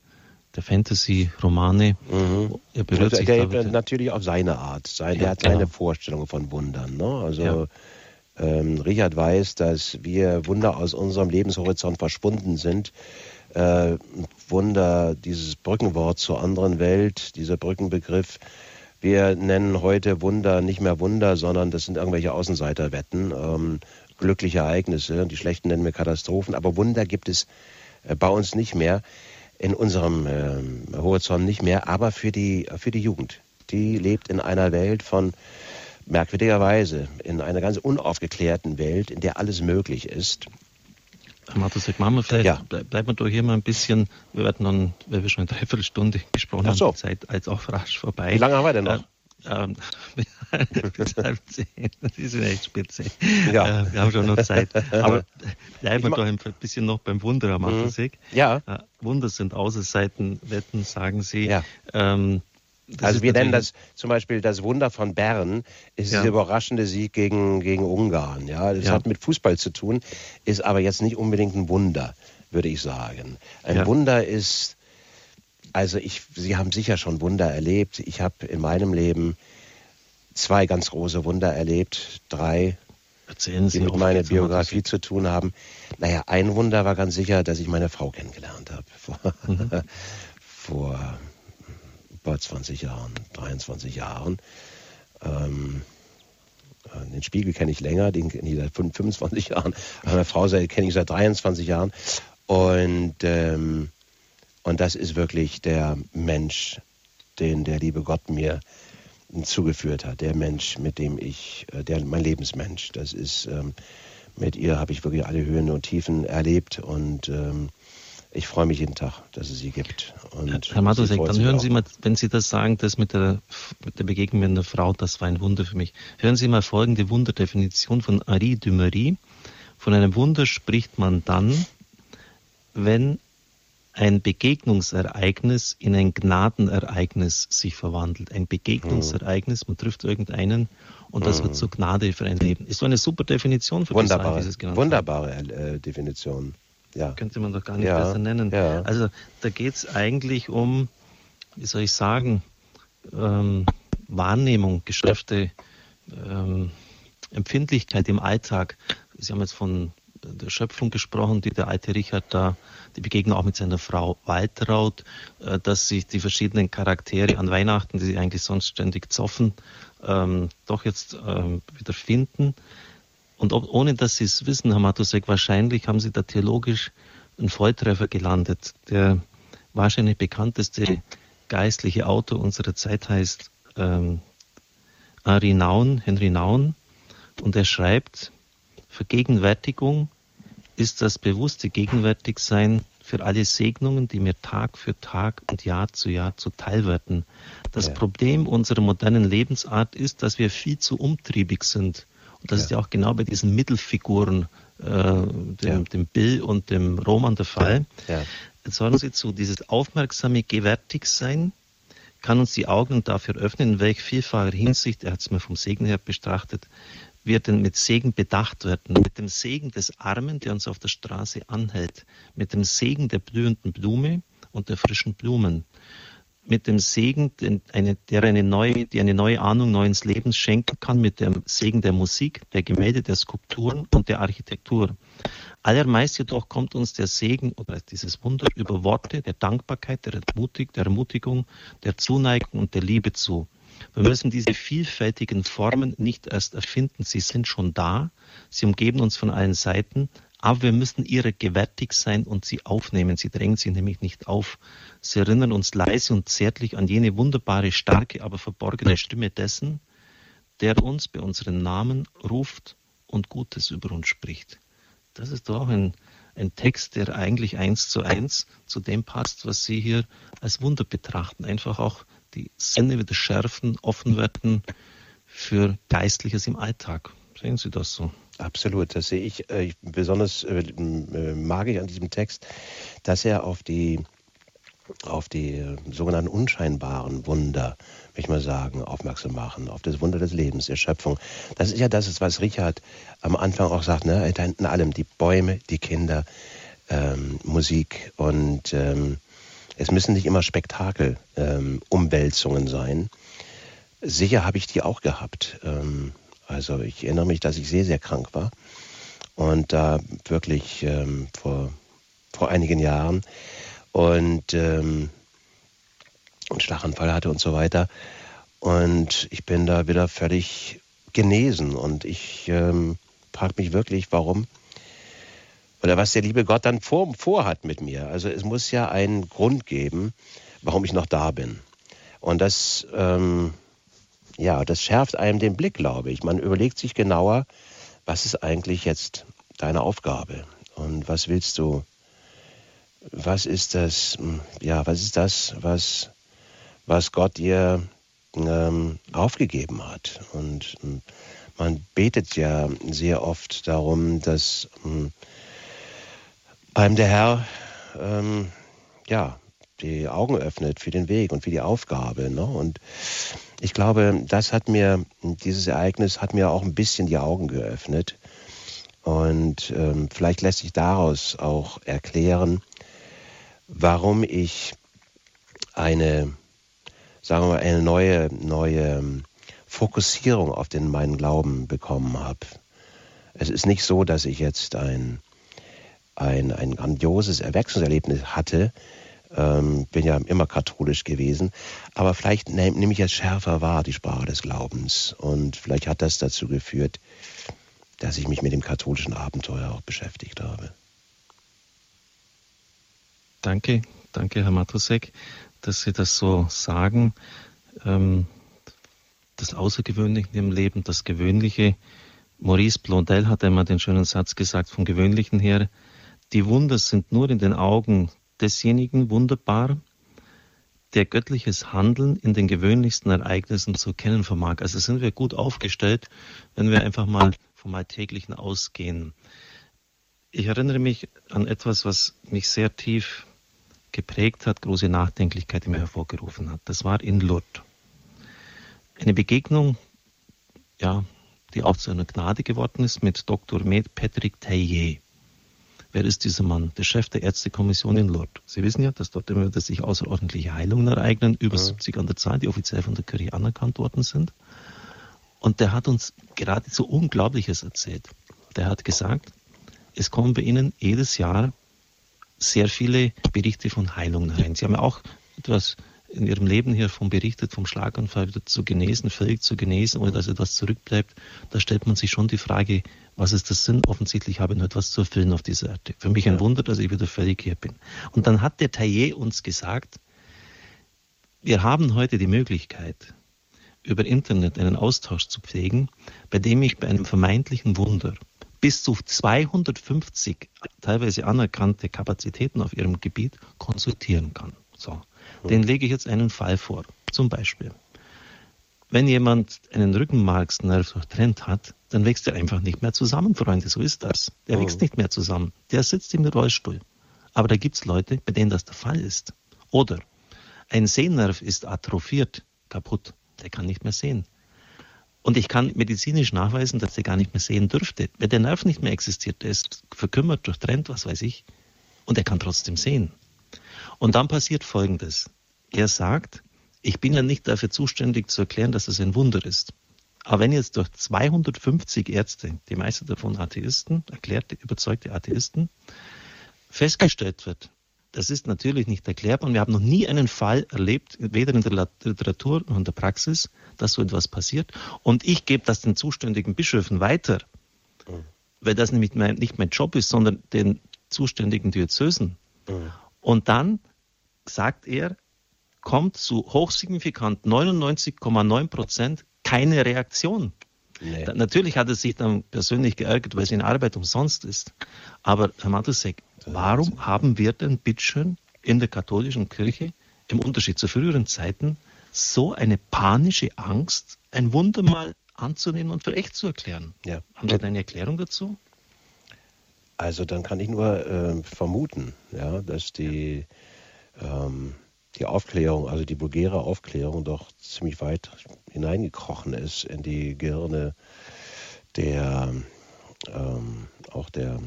der Fantasy-Romane. Mhm. Er berührt also, sich der damit, natürlich auf seine Art. Sein, ja, er hat genau. seine Vorstellungen von Wundern. Ne? Also ja. ähm, Richard weiß, dass wir Wunder aus unserem Lebenshorizont verschwunden sind äh, Wunder, dieses Brückenwort zur anderen Welt, dieser Brückenbegriff. Wir nennen heute Wunder nicht mehr Wunder, sondern das sind irgendwelche Außenseiterwetten, ähm, glückliche Ereignisse. Die schlechten nennen wir Katastrophen, aber Wunder gibt es äh, bei uns nicht mehr, in unserem äh, Horizont nicht mehr, aber für die, für die Jugend. Die lebt in einer Welt von merkwürdigerweise, in einer ganz unaufgeklärten Welt, in der alles möglich ist. Herr Martusek, machen wir vielleicht, ja. bleiben wir doch hier mal ein bisschen, wir werden dann, weil wir schon eine Dreiviertelstunde gesprochen so. haben, die Zeit als auch rasch vorbei. Wie lange haben wir denn noch? Ähm, halb zehn, die sind echt spitze. Ja. Äh, wir haben schon noch Zeit. Aber bleiben wir doch ein bisschen noch beim Wunder, Herr. Mhm. Ja. Äh, Wunder sind Außenseitenwetten, sagen Sie. Ja. Ähm, das also wir nennen das zum Beispiel das Wunder von Bern, ist ja. dieser überraschende Sieg gegen, gegen Ungarn. Ja, das ja. hat mit Fußball zu tun, ist aber jetzt nicht unbedingt ein Wunder. würde ich sagen. Ein ja. Wunder ist, also ich, Sie haben sicher schon Wunder erlebt. Ich habe in meinem Leben zwei ganz große Wunder erlebt, drei, Erzählen Sie die mit meiner Biografie zu tun haben. Naja, ein Wunder war ganz sicher, dass ich meine Frau kennengelernt habe. Vor, mhm. vor bei 20 Jahren, 23 Jahren. Ähm, äh, den Spiegel kenne ich länger, den kenne ich seit 25 Jahren. Meine Frau kenne ich seit 23 Jahren. Und, ähm, und das ist wirklich der Mensch, den der liebe Gott mir zugeführt hat. Der Mensch, mit dem ich, äh, der mein Lebensmensch. Das ist, ähm, mit ihr habe ich wirklich alle Höhen und Tiefen erlebt und ähm, ich freue mich jeden Tag, dass es sie gibt. Und Herr Matusek, dann hören Sie mal, wenn Sie das sagen, das mit der, mit der Begegnung mit einer Frau, das war ein Wunder für mich. Hören Sie mal folgende Wunderdefinition von Ari Dumery. Von einem Wunder spricht man dann, wenn ein Begegnungsereignis in ein Gnadenereignis sich verwandelt. Ein Begegnungsereignis, man trifft irgendeinen und das wird hm. zur Gnade für ein Leben. Ist so eine super Definition für wunderbare, das, Wunderbare äh, Definition ja. könnte man doch gar nicht ja. besser nennen. Ja. Also da geht es eigentlich um, wie soll ich sagen, ähm, Wahrnehmung, Geschäfte, ähm, Empfindlichkeit im Alltag. Sie haben jetzt von der Schöpfung gesprochen, die der alte Richard da, die Begegnung auch mit seiner Frau Waltraud, äh, dass sich die verschiedenen Charaktere an Weihnachten, die sie eigentlich sonst ständig zoffen, ähm, doch jetzt ähm, wieder finden. Und ob, ohne dass Sie es wissen, Herr Matusek, wahrscheinlich haben Sie da theologisch einen Volltreffer gelandet. Der wahrscheinlich bekannteste geistliche Autor unserer Zeit heißt ähm, Henry Naun, Henry Naun, und er schreibt, Vergegenwärtigung ist das bewusste Gegenwärtigsein für alle Segnungen, die mir Tag für Tag und Jahr zu Jahr zuteil werden. Das ja. Problem unserer modernen Lebensart ist, dass wir viel zu umtriebig sind und das ja. ist ja auch genau bei diesen Mittelfiguren, äh, dem, ja. dem, Bill und dem Roman der Fall. Ja. Jetzt hören Sie zu, dieses aufmerksame Gewärtigsein kann uns die Augen dafür öffnen, in welch vielfacher Hinsicht, er hat es mir vom Segen her betrachtet, wir denn mit Segen bedacht werden. Mit dem Segen des Armen, der uns auf der Straße anhält. Mit dem Segen der blühenden Blume und der frischen Blumen mit dem Segen, eine, der eine neue, die eine neue Ahnung neues Lebens schenken kann, mit dem Segen der Musik, der Gemälde, der Skulpturen und der Architektur. Allermeist jedoch kommt uns der Segen oder dieses Wunder über Worte der Dankbarkeit, der, Ermutig, der Ermutigung, der Zuneigung und der Liebe zu. Wir müssen diese vielfältigen Formen nicht erst erfinden, sie sind schon da, sie umgeben uns von allen Seiten, aber wir müssen ihre gewärtig sein und sie aufnehmen. Sie drängen sie nämlich nicht auf. Sie erinnern uns leise und zärtlich an jene wunderbare, starke, aber verborgene Stimme dessen, der uns bei unseren Namen ruft und Gutes über uns spricht. Das ist doch auch ein, ein Text, der eigentlich eins zu eins zu dem passt, was Sie hier als Wunder betrachten. Einfach auch die Sinne wieder schärfen, offen werden für Geistliches im Alltag. Sehen Sie das so? Absolut, das sehe ich. Äh, besonders äh, äh, mag ich an diesem Text, dass er auf die auf die sogenannten unscheinbaren Wunder, möchte ich mal sagen, aufmerksam machen, auf das Wunder des Lebens, der Schöpfung. Das ist ja das, was Richard am Anfang auch sagt, ne? hinten allem, die Bäume, die Kinder, ähm, Musik und ähm, es müssen nicht immer Spektakel, ähm, Umwälzungen sein. Sicher habe ich die auch gehabt. Also ich erinnere mich, dass ich sehr, sehr krank war und da wirklich ähm, vor, vor einigen Jahren und ähm, einen Schlaganfall hatte und so weiter. Und ich bin da wieder völlig genesen und ich ähm, frage mich wirklich, warum oder was der liebe Gott dann vor, vorhat mit mir. Also es muss ja einen Grund geben, warum ich noch da bin. Und das ähm, ja, das schärft einem den Blick, glaube ich. Man überlegt sich genauer, was ist eigentlich jetzt deine Aufgabe und was willst du, was ist das, hm, ja, was ist das, was, was Gott dir ähm, aufgegeben hat. Und ähm, man betet ja sehr oft darum, dass ähm, einem der Herr ähm, ja, die Augen öffnet für den Weg und für die Aufgabe. Ne? Und ich glaube, das hat mir, dieses Ereignis hat mir auch ein bisschen die Augen geöffnet. Und ähm, vielleicht lässt sich daraus auch erklären, warum ich eine, sagen wir mal, eine neue, neue ähm, Fokussierung auf den meinen Glauben bekommen habe. Es ist nicht so, dass ich jetzt ein, ein, ein grandioses Erwachsenserlebnis hatte. Ähm, bin ja immer katholisch gewesen, aber vielleicht nehme nehm ich es schärfer wahr, die Sprache des Glaubens. Und vielleicht hat das dazu geführt, dass ich mich mit dem katholischen Abenteuer auch beschäftigt habe. Danke, danke, Herr Matusek, dass Sie das so sagen. Ähm, das Außergewöhnliche im Leben, das Gewöhnliche. Maurice Blondel hat einmal den schönen Satz gesagt, vom Gewöhnlichen her, die Wunder sind nur in den Augen desjenigen wunderbar, der göttliches Handeln in den gewöhnlichsten Ereignissen zu kennen vermag. Also sind wir gut aufgestellt, wenn wir einfach mal vom Alltäglichen ausgehen. Ich erinnere mich an etwas, was mich sehr tief geprägt hat, große Nachdenklichkeit in mir hervorgerufen hat. Das war in Lourdes. Eine Begegnung, ja, die auch zu einer Gnade geworden ist mit Dr. Med Patrick Taillet. Wer ist dieser Mann? Der Chef der Ärztekommission in Lourdes. Sie wissen ja, dass dort immer sich außerordentliche Heilungen ereignen, über ja. 70 an der Zahl, die offiziell von der Kirche anerkannt worden sind. Und der hat uns geradezu Unglaubliches erzählt. Der hat gesagt, es kommen bei Ihnen jedes Jahr sehr viele Berichte von Heilungen rein. Sie haben ja auch etwas in Ihrem Leben hier vom berichtet, vom Schlaganfall wieder zu genesen, völlig zu genesen, ohne dass etwas zurückbleibt. Da stellt man sich schon die Frage, was ist das Sinn? Offensichtlich habe ich noch etwas zu erfüllen auf dieser Erde. Für mich ein. Wunder, dass ich wieder völlig hier bin. Und dann hat der Taillet uns gesagt, wir haben heute die Möglichkeit, über Internet einen Austausch zu pflegen, bei dem ich bei einem vermeintlichen Wunder bis zu 250 teilweise anerkannte Kapazitäten auf ihrem Gebiet konsultieren kann. So. Den lege ich jetzt einen Fall vor. Zum Beispiel, wenn jemand einen Rückenmarksnerv durchtrennt hat, dann wächst er einfach nicht mehr zusammen, Freunde. So ist das. Der wächst nicht mehr zusammen. Der sitzt im Rollstuhl. Aber da gibt es Leute, bei denen das der Fall ist. Oder ein Sehnerv ist atrophiert, kaputt der kann nicht mehr sehen. Und ich kann medizinisch nachweisen, dass der gar nicht mehr sehen dürfte. Wenn der Nerv nicht mehr existiert, der ist verkümmert, durchtrennt, was weiß ich, und er kann trotzdem sehen. Und dann passiert Folgendes. Er sagt, ich bin ja nicht dafür zuständig zu erklären, dass es ein Wunder ist. Aber wenn jetzt durch 250 Ärzte, die meisten davon Atheisten, erklärte, überzeugte Atheisten, festgestellt wird, das ist natürlich nicht erklärbar und wir haben noch nie einen Fall erlebt, weder in der Literatur noch in der Praxis, dass so etwas passiert. Und ich gebe das den zuständigen Bischöfen weiter, mhm. weil das nämlich mein, nicht mein Job ist, sondern den zuständigen Diözesen. Mhm. Und dann sagt er, kommt zu hochsignifikant 99,9 Prozent keine Reaktion. Nee. Da, natürlich hat er sich dann persönlich geärgert, weil seine Arbeit umsonst ist. Aber Herr Matusek, Warum haben wir denn bitteschön in der katholischen Kirche im Unterschied zu früheren Zeiten so eine panische Angst, ein Wunder mal anzunehmen und für echt zu erklären? Ja. Haben Sie eine Erklärung dazu? Also dann kann ich nur äh, vermuten, ja, dass die, ähm, die Aufklärung, also die vulgäre Aufklärung doch ziemlich weit hineingekrochen ist in die Gehirne der ähm, auch der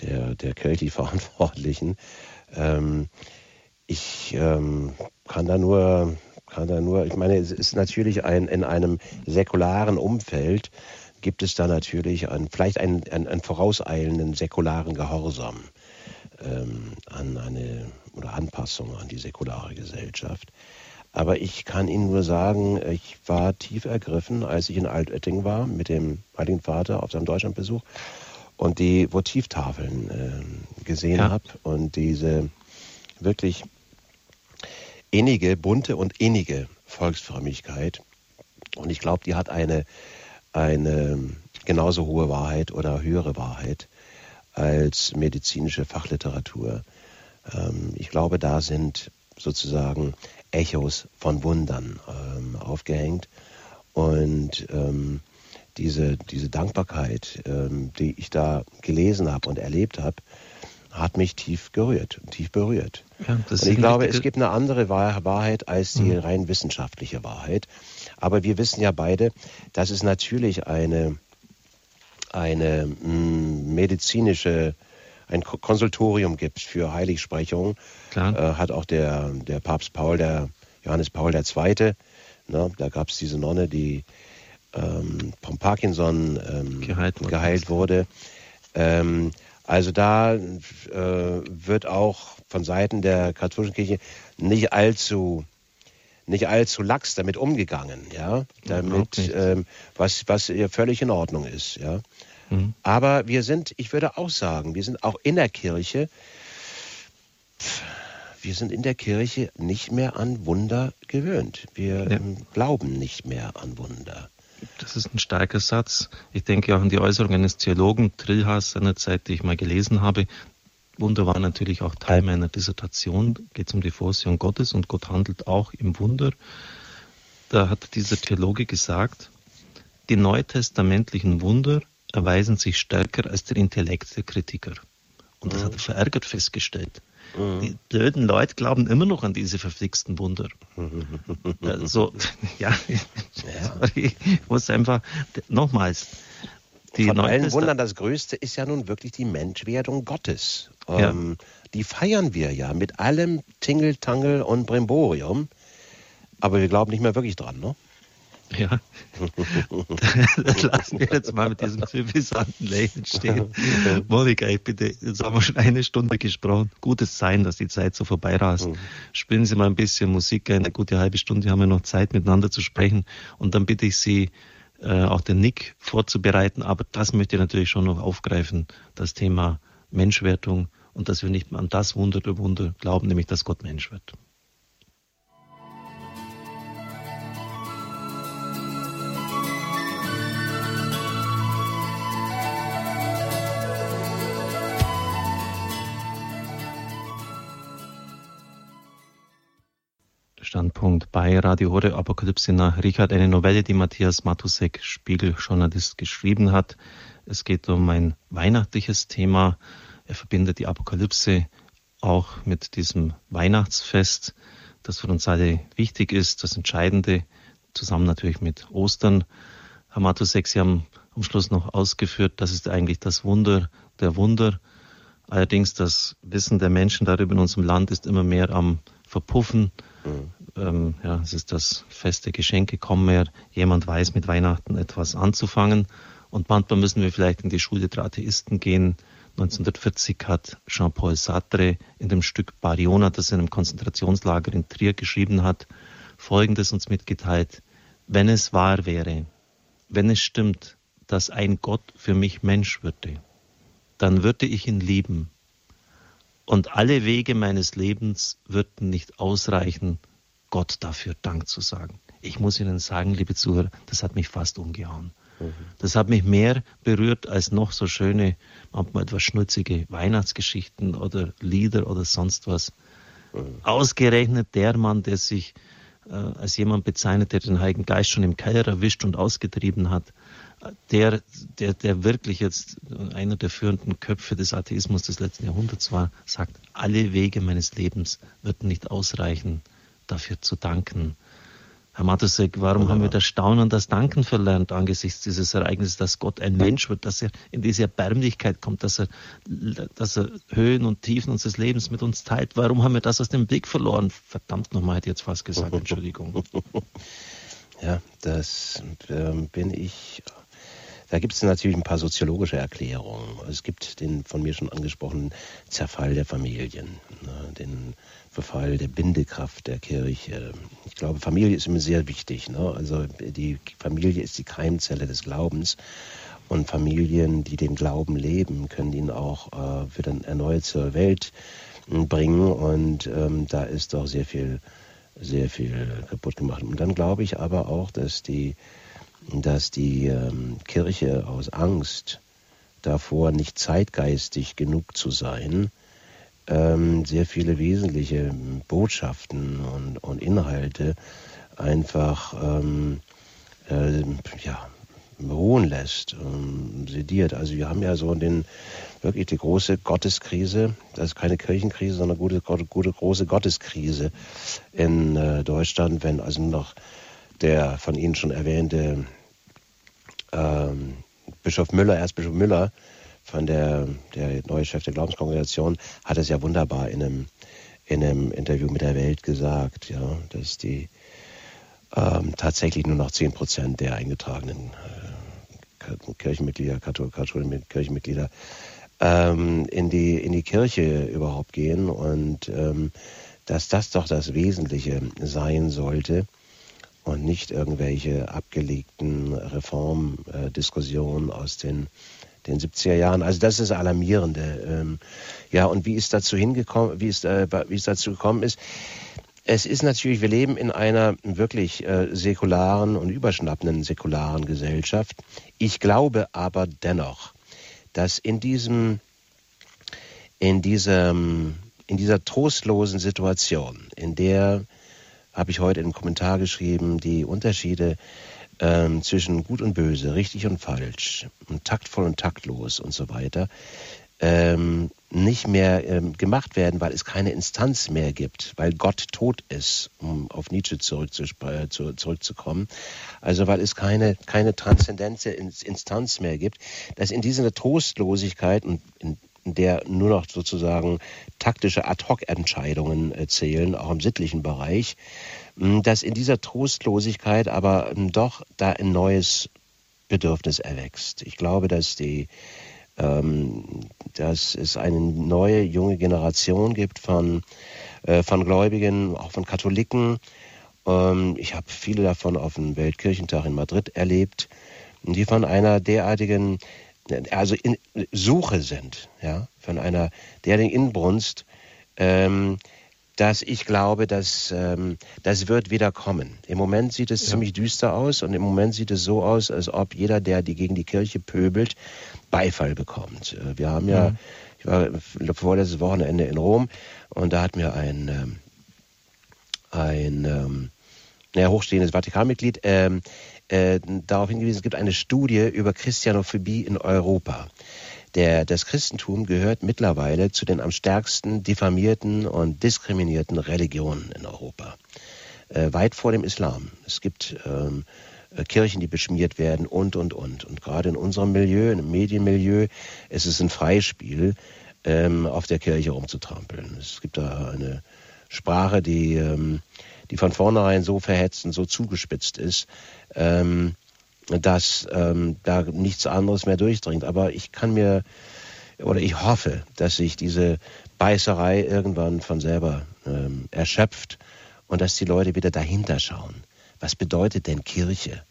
der, der Kelti-Verantwortlichen. Ähm, ich ähm, kann da nur, kann da nur, ich meine, es ist natürlich ein, in einem säkularen Umfeld gibt es da natürlich ein, vielleicht einen, einen, einen vorauseilenden säkularen Gehorsam ähm, an eine oder Anpassung an die säkulare Gesellschaft. Aber ich kann Ihnen nur sagen, ich war tief ergriffen, als ich in Altötting war mit dem Heiligen Vater auf seinem Deutschlandbesuch und die Votivtafeln äh, gesehen ja. habe und diese wirklich innige, bunte und innige Volksfrömmigkeit. Und ich glaube, die hat eine, eine genauso hohe Wahrheit oder höhere Wahrheit als medizinische Fachliteratur. Ähm, ich glaube, da sind sozusagen Echos von Wundern ähm, aufgehängt. Und ähm, diese, diese Dankbarkeit, die ich da gelesen habe und erlebt habe, hat mich tief gerührt, tief berührt. Ja, ich glaube, es gibt eine andere Wahrheit als die mhm. rein wissenschaftliche Wahrheit. Aber wir wissen ja beide, dass es natürlich eine, eine mh, mm, medizinische ein Konsultorium gibt für Heiligsprechung. Äh, hat auch der, der Papst Paul, der Johannes Paul II. Ne, da gab es diese Nonne, die ähm, vom Parkinson ähm, geheilt, geheilt, wurde. Ähm, also da äh, wird auch von Seiten der katholischen Kirche nicht allzu nicht allzu lax damit umgegangen, ja, damit ähm, was was völlig in Ordnung ist, ja. Mhm. Aber wir sind, ich würde auch sagen, wir sind auch in der Kirche, wir sind in der Kirche nicht mehr an Wunder gewöhnt. Wir ja. Glauben nicht mehr an Wunder. Das ist ein starker Satz. Ich denke auch an die Äußerung eines Theologen, Trillhaas seinerzeit, die ich mal gelesen habe. Wunder war natürlich auch Teil meiner Dissertation. Geht es um die Vorsehung Gottes und Gott handelt auch im Wunder. Da hat dieser Theologe gesagt, die neutestamentlichen Wunder erweisen sich stärker als der Intellekt der Kritiker. Und das mhm. hat er verärgert festgestellt. Mhm. Die blöden Leute glauben immer noch an diese verflixten Wunder. also, ja, ja. ich muss einfach, nochmals, die Von allen Wundern das Größte ist ja nun wirklich die Menschwerdung Gottes. Ja. Ähm, die feiern wir ja mit allem Tingeltangel und Brimborium. Aber wir glauben nicht mehr wirklich dran, ne? Ja, das lassen wir jetzt mal mit diesem suffisanten Lächeln stehen. Monika, ich bitte, jetzt haben wir schon eine Stunde gesprochen. Gutes Sein, dass die Zeit so vorbeirast. Mhm. Spielen Sie mal ein bisschen Musik, eine gute halbe Stunde haben wir noch Zeit, miteinander zu sprechen. Und dann bitte ich Sie, äh, auch den Nick vorzubereiten. Aber das möchte ich natürlich schon noch aufgreifen, das Thema Menschwertung und dass wir nicht an das Wunder der Wunder glauben, nämlich dass Gott Mensch wird. Standpunkt bei Radio Hore Apokalypse nach Richard, eine Novelle, die Matthias Matusek, Spiegeljournalist, geschrieben hat. Es geht um ein weihnachtliches Thema. Er verbindet die Apokalypse auch mit diesem Weihnachtsfest, das für uns alle wichtig ist, das Entscheidende, zusammen natürlich mit Ostern. Herr Matusek, Sie haben am Schluss noch ausgeführt, das ist eigentlich das Wunder der Wunder. Allerdings das Wissen der Menschen darüber in unserem Land ist immer mehr am Verpuffen. Mhm ähm, ja, es ist das feste Geschenke kommen mehr. Jemand weiß mit Weihnachten etwas anzufangen. Und manchmal müssen wir vielleicht in die Schule der Atheisten gehen. 1940 hat Jean-Paul Sartre in dem Stück Bariona, das er in einem Konzentrationslager in Trier geschrieben hat, Folgendes uns mitgeteilt. Wenn es wahr wäre, wenn es stimmt, dass ein Gott für mich Mensch würde, dann würde ich ihn lieben. Und alle Wege meines Lebens würden nicht ausreichen, Gott dafür Dank zu sagen. Ich muss Ihnen sagen, liebe Zuhörer, das hat mich fast umgehauen. Das hat mich mehr berührt als noch so schöne, manchmal etwas schnulzige Weihnachtsgeschichten oder Lieder oder sonst was. Mhm. Ausgerechnet der Mann, der sich äh, als jemand bezeichnet, der den Heiligen Geist schon im Keller erwischt und ausgetrieben hat, der, der, der wirklich jetzt einer der führenden Köpfe des Atheismus des letzten Jahrhunderts war, sagt, alle Wege meines Lebens würden nicht ausreichen, dafür zu danken. Herr Matusek, warum ja. haben wir das Staunen und das Danken verlernt angesichts dieses Ereignisses, dass Gott ein Mensch wird, dass er in diese Erbärmlichkeit kommt, dass er, dass er Höhen und Tiefen unseres Lebens mit uns teilt? Warum haben wir das aus dem Blick verloren? Verdammt nochmal, hätte ich jetzt fast gesagt, Entschuldigung. Ja, das äh, bin ich da gibt es natürlich ein paar soziologische Erklärungen. Es gibt den von mir schon angesprochenen Zerfall der Familien, ne, den Verfall der Bindekraft der Kirche. Ich glaube, Familie ist immer sehr wichtig. Ne? Also die Familie ist die Keimzelle des Glaubens. Und Familien, die den Glauben leben, können ihn auch äh, wieder erneut zur Welt bringen. Und ähm, da ist doch sehr viel, sehr viel kaputt gemacht. Und dann glaube ich aber auch, dass die, dass die ähm, Kirche aus Angst davor, nicht zeitgeistig genug zu sein, ähm, sehr viele wesentliche Botschaften und, und Inhalte einfach ähm, äh, ja, ruhen lässt, ähm, sediert. Also wir haben ja so den wirklich die große Gotteskrise, das ist keine Kirchenkrise, sondern gute, gute große Gotteskrise in äh, Deutschland, wenn also noch der von Ihnen schon erwähnte ähm, Bischof Müller, Erzbischof Müller, von der, der neue Chef der Glaubenskongregation, hat es ja wunderbar in einem, in einem Interview mit der Welt gesagt, ja, dass die ähm, tatsächlich nur noch 10 Prozent der eingetragenen äh, Kirchenmitglieder, katholischen Kirchenmitglieder ähm, in, die, in die Kirche überhaupt gehen und ähm, dass das doch das Wesentliche sein sollte und nicht irgendwelche abgelegten Reformdiskussionen aus den, den 70er Jahren. Also das ist alarmierende. Ähm, ja, und wie es dazu hingekommen, wie es, äh, wie es dazu gekommen ist, es ist natürlich, wir leben in einer wirklich äh, säkularen und überschnappenden säkularen Gesellschaft. Ich glaube aber dennoch, dass in diesem, in diesem, in dieser trostlosen Situation, in der habe ich heute im Kommentar geschrieben, die Unterschiede ähm, zwischen gut und böse, richtig und falsch, und taktvoll und taktlos und so weiter, ähm, nicht mehr ähm, gemacht werden, weil es keine Instanz mehr gibt, weil Gott tot ist, um auf Nietzsche äh, zurückzukommen. Also weil es keine, keine transzendente Instanz mehr gibt, dass in dieser Trostlosigkeit und in, in der nur noch sozusagen taktische Ad-hoc-Entscheidungen äh, zählen, auch im sittlichen Bereich, dass in dieser Trostlosigkeit aber doch da ein neues Bedürfnis erwächst. Ich glaube, dass die ähm, dass es eine neue junge Generation gibt von, äh, von Gläubigen, auch von Katholiken. Ähm, ich habe viele davon auf dem Weltkirchentag in Madrid erlebt, die von einer derartigen, also in Suche sind, ja, von einer derartigen Inbrunst, ähm, dass ich glaube, dass ähm, das wird wieder kommen. Im Moment sieht es ja. ziemlich düster aus und im Moment sieht es so aus, als ob jeder, der die gegen die Kirche pöbelt, Beifall bekommt. Äh, wir haben ja, mhm. ich war vorletztes Wochenende in Rom und da hat mir ein, ähm, ein ähm, naja, hochstehendes Vatikanmitglied ähm, äh, darauf hingewiesen, es gibt eine Studie über Christianophobie in Europa. Der, das Christentum gehört mittlerweile zu den am stärksten diffamierten und diskriminierten Religionen in Europa. Äh, weit vor dem Islam. Es gibt ähm, äh, Kirchen, die beschmiert werden und, und, und. Und gerade in unserem Milieu, im Medienmilieu, ist es ein Freispiel, ähm, auf der Kirche rumzutrampeln. Es gibt da eine Sprache, die, ähm, die von vornherein so verhetzt und so zugespitzt ist, ähm, dass ähm, da nichts anderes mehr durchdringt. Aber ich kann mir oder ich hoffe, dass sich diese Beißerei irgendwann von selber ähm, erschöpft und dass die Leute wieder dahinter schauen. Was bedeutet denn Kirche?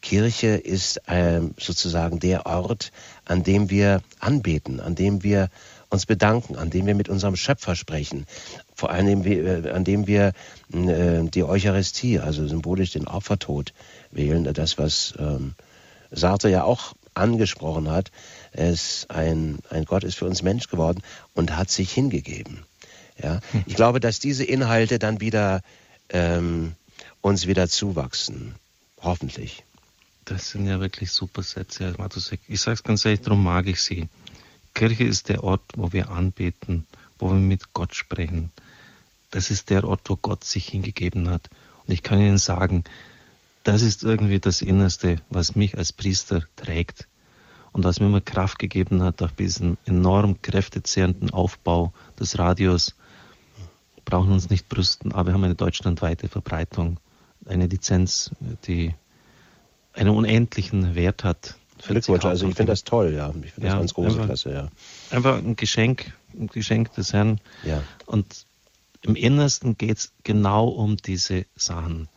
Kirche ist ähm, sozusagen der Ort, an dem wir anbeten, an dem wir uns bedanken, an dem wir mit unserem Schöpfer sprechen, vor allem äh, an dem wir äh, die Eucharistie, also symbolisch den Opfertod, wählen. Das, was ähm, Sartre ja auch angesprochen hat, es ein, ein Gott ist für uns Mensch geworden und hat sich hingegeben. Ja? Hm. Ich glaube, dass diese Inhalte dann wieder ähm, uns wieder zuwachsen. Hoffentlich. Das sind ja wirklich super Sätze, Herr Matusek. Ich sage es ganz ehrlich, darum mag ich Sie. Kirche ist der Ort, wo wir anbeten, wo wir mit Gott sprechen. Das ist der Ort, wo Gott sich hingegeben hat. Und ich kann Ihnen sagen, das ist irgendwie das Innerste, was mich als Priester trägt und was mir immer Kraft gegeben hat durch diesen enorm kräftezehrenden Aufbau des Radios. Wir brauchen uns nicht brüsten, aber wir haben eine deutschlandweite Verbreitung, eine Lizenz, die einen unendlichen Wert hat. Glückwunsch, also ich finde das toll, ja. Ich finde ja, das ganz große einfach, Klasse, ja. Einfach ein Geschenk, ein Geschenk des Herrn. Ja. Und im Innersten geht es genau um diese Sachen.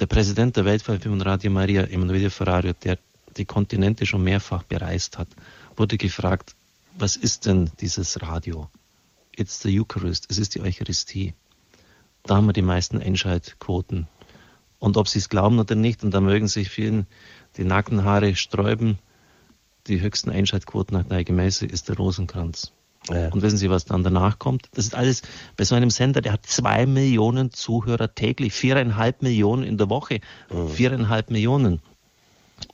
Der Präsident der Weltverbindung Radio Maria, Emanuele Ferrario, der die Kontinente schon mehrfach bereist hat, wurde gefragt, was ist denn dieses Radio? It's the Eucharist, es ist die Eucharistie. Da haben wir die meisten Einschaltquoten. Und ob sie es glauben oder nicht, und da mögen sich vielen die Nackenhaare sträuben, die höchsten Einschaltquoten nach der Gemäße ist der Rosenkranz. Ja. Und wissen Sie, was dann danach kommt? Das ist alles bei so einem Sender, der hat zwei Millionen Zuhörer täglich, viereinhalb Millionen in der Woche, mhm. viereinhalb Millionen.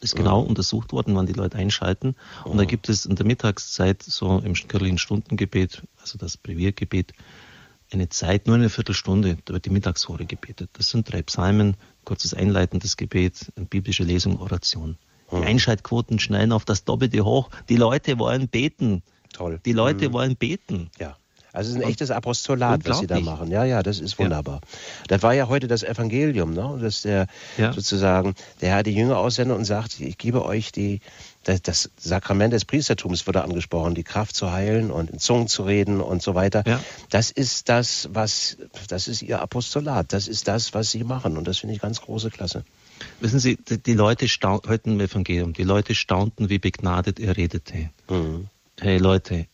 Ist genau mhm. untersucht worden, wann die Leute einschalten. Und mhm. da gibt es in der Mittagszeit, so im kirchlichen Stundengebet, also das Breviergebet, eine Zeit, nur eine Viertelstunde, da wird die Mittagshore gebetet. Das sind drei Psalmen, kurzes einleitendes Gebet, eine biblische Lesung, Oration. Die hm. Einschaltquoten schnellen auf das Doppelte hoch. Die Leute wollen beten. Toll. Die Leute mhm. wollen beten. Ja. Also es ist ein echtes Apostolat, was sie da machen. Ja, ja, das ist wunderbar. Ja. Das war ja heute das Evangelium, ne? dass der ja. sozusagen, der Herr die Jünger aussendet und sagt, ich gebe euch die, das, das, Sakrament des Priestertums wurde angesprochen, die Kraft zu heilen und in Zungen zu reden und so weiter. Ja. Das ist das, was, das ist ihr Apostolat. Das ist das, was sie machen. Und das finde ich ganz große Klasse. Wissen Sie, die, Leute staunten, heute im Evangelium, die Leute staunten, wie begnadet er redete. Mhm. Hey Leute,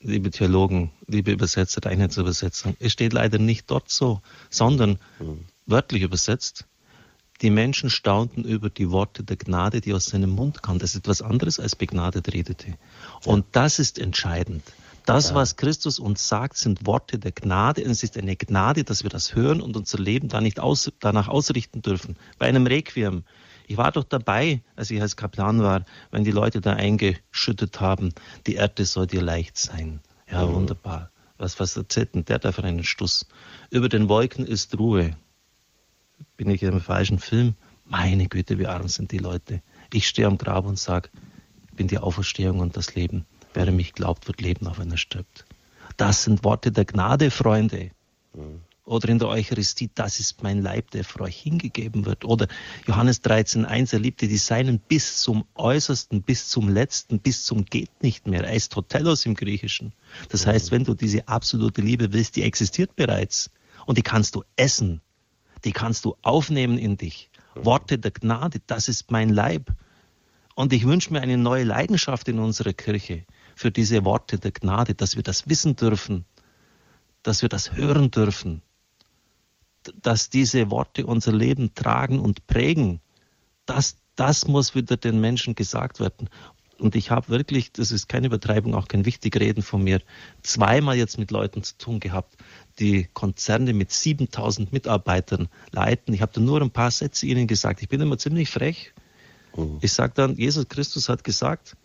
liebe Theologen, liebe Übersetzer der Einheitsübersetzung, es steht leider nicht dort so, sondern mhm. wörtlich übersetzt, die Menschen staunten über die Worte der Gnade, die aus seinem Mund kamen. Das ist etwas anderes als begnadet redete. Und das ist entscheidend. Das, was Christus uns sagt, sind Worte der Gnade. Und es ist eine Gnade, dass wir das hören und unser Leben da nicht aus, danach ausrichten dürfen. Bei einem Requiem ich war doch dabei, als ich als Kaplan war, wenn die Leute da eingeschüttet haben, die Erde soll dir leicht sein. Ja, mhm. wunderbar. Was, was erzählt denn der da für einen Stuss? Über den Wolken ist Ruhe. Bin ich im falschen Film? Meine Güte, wie arm sind die Leute. Ich stehe am Grab und sage, ich bin die Auferstehung und das Leben. Wer mich glaubt, wird leben, auch wenn er stirbt. Das sind Worte der Gnade, Freunde. Mhm oder in der Eucharistie, das ist mein Leib, der für euch hingegeben wird. Oder Johannes 13,1, er liebte die Seinen bis zum Äußersten, bis zum Letzten, bis zum geht nicht mehr. Eistotelos im Griechischen. Das heißt, wenn du diese absolute Liebe willst, die existiert bereits. Und die kannst du essen. Die kannst du aufnehmen in dich. Worte der Gnade, das ist mein Leib. Und ich wünsche mir eine neue Leidenschaft in unserer Kirche für diese Worte der Gnade, dass wir das wissen dürfen, dass wir das hören dürfen, dass diese Worte unser Leben tragen und prägen, das, das muss wieder den Menschen gesagt werden. Und ich habe wirklich, das ist keine Übertreibung, auch kein Wichtigreden von mir, zweimal jetzt mit Leuten zu tun gehabt, die Konzerne mit 7000 Mitarbeitern leiten. Ich habe da nur ein paar Sätze ihnen gesagt. Ich bin immer ziemlich frech. Mhm. Ich sage dann, Jesus Christus hat gesagt,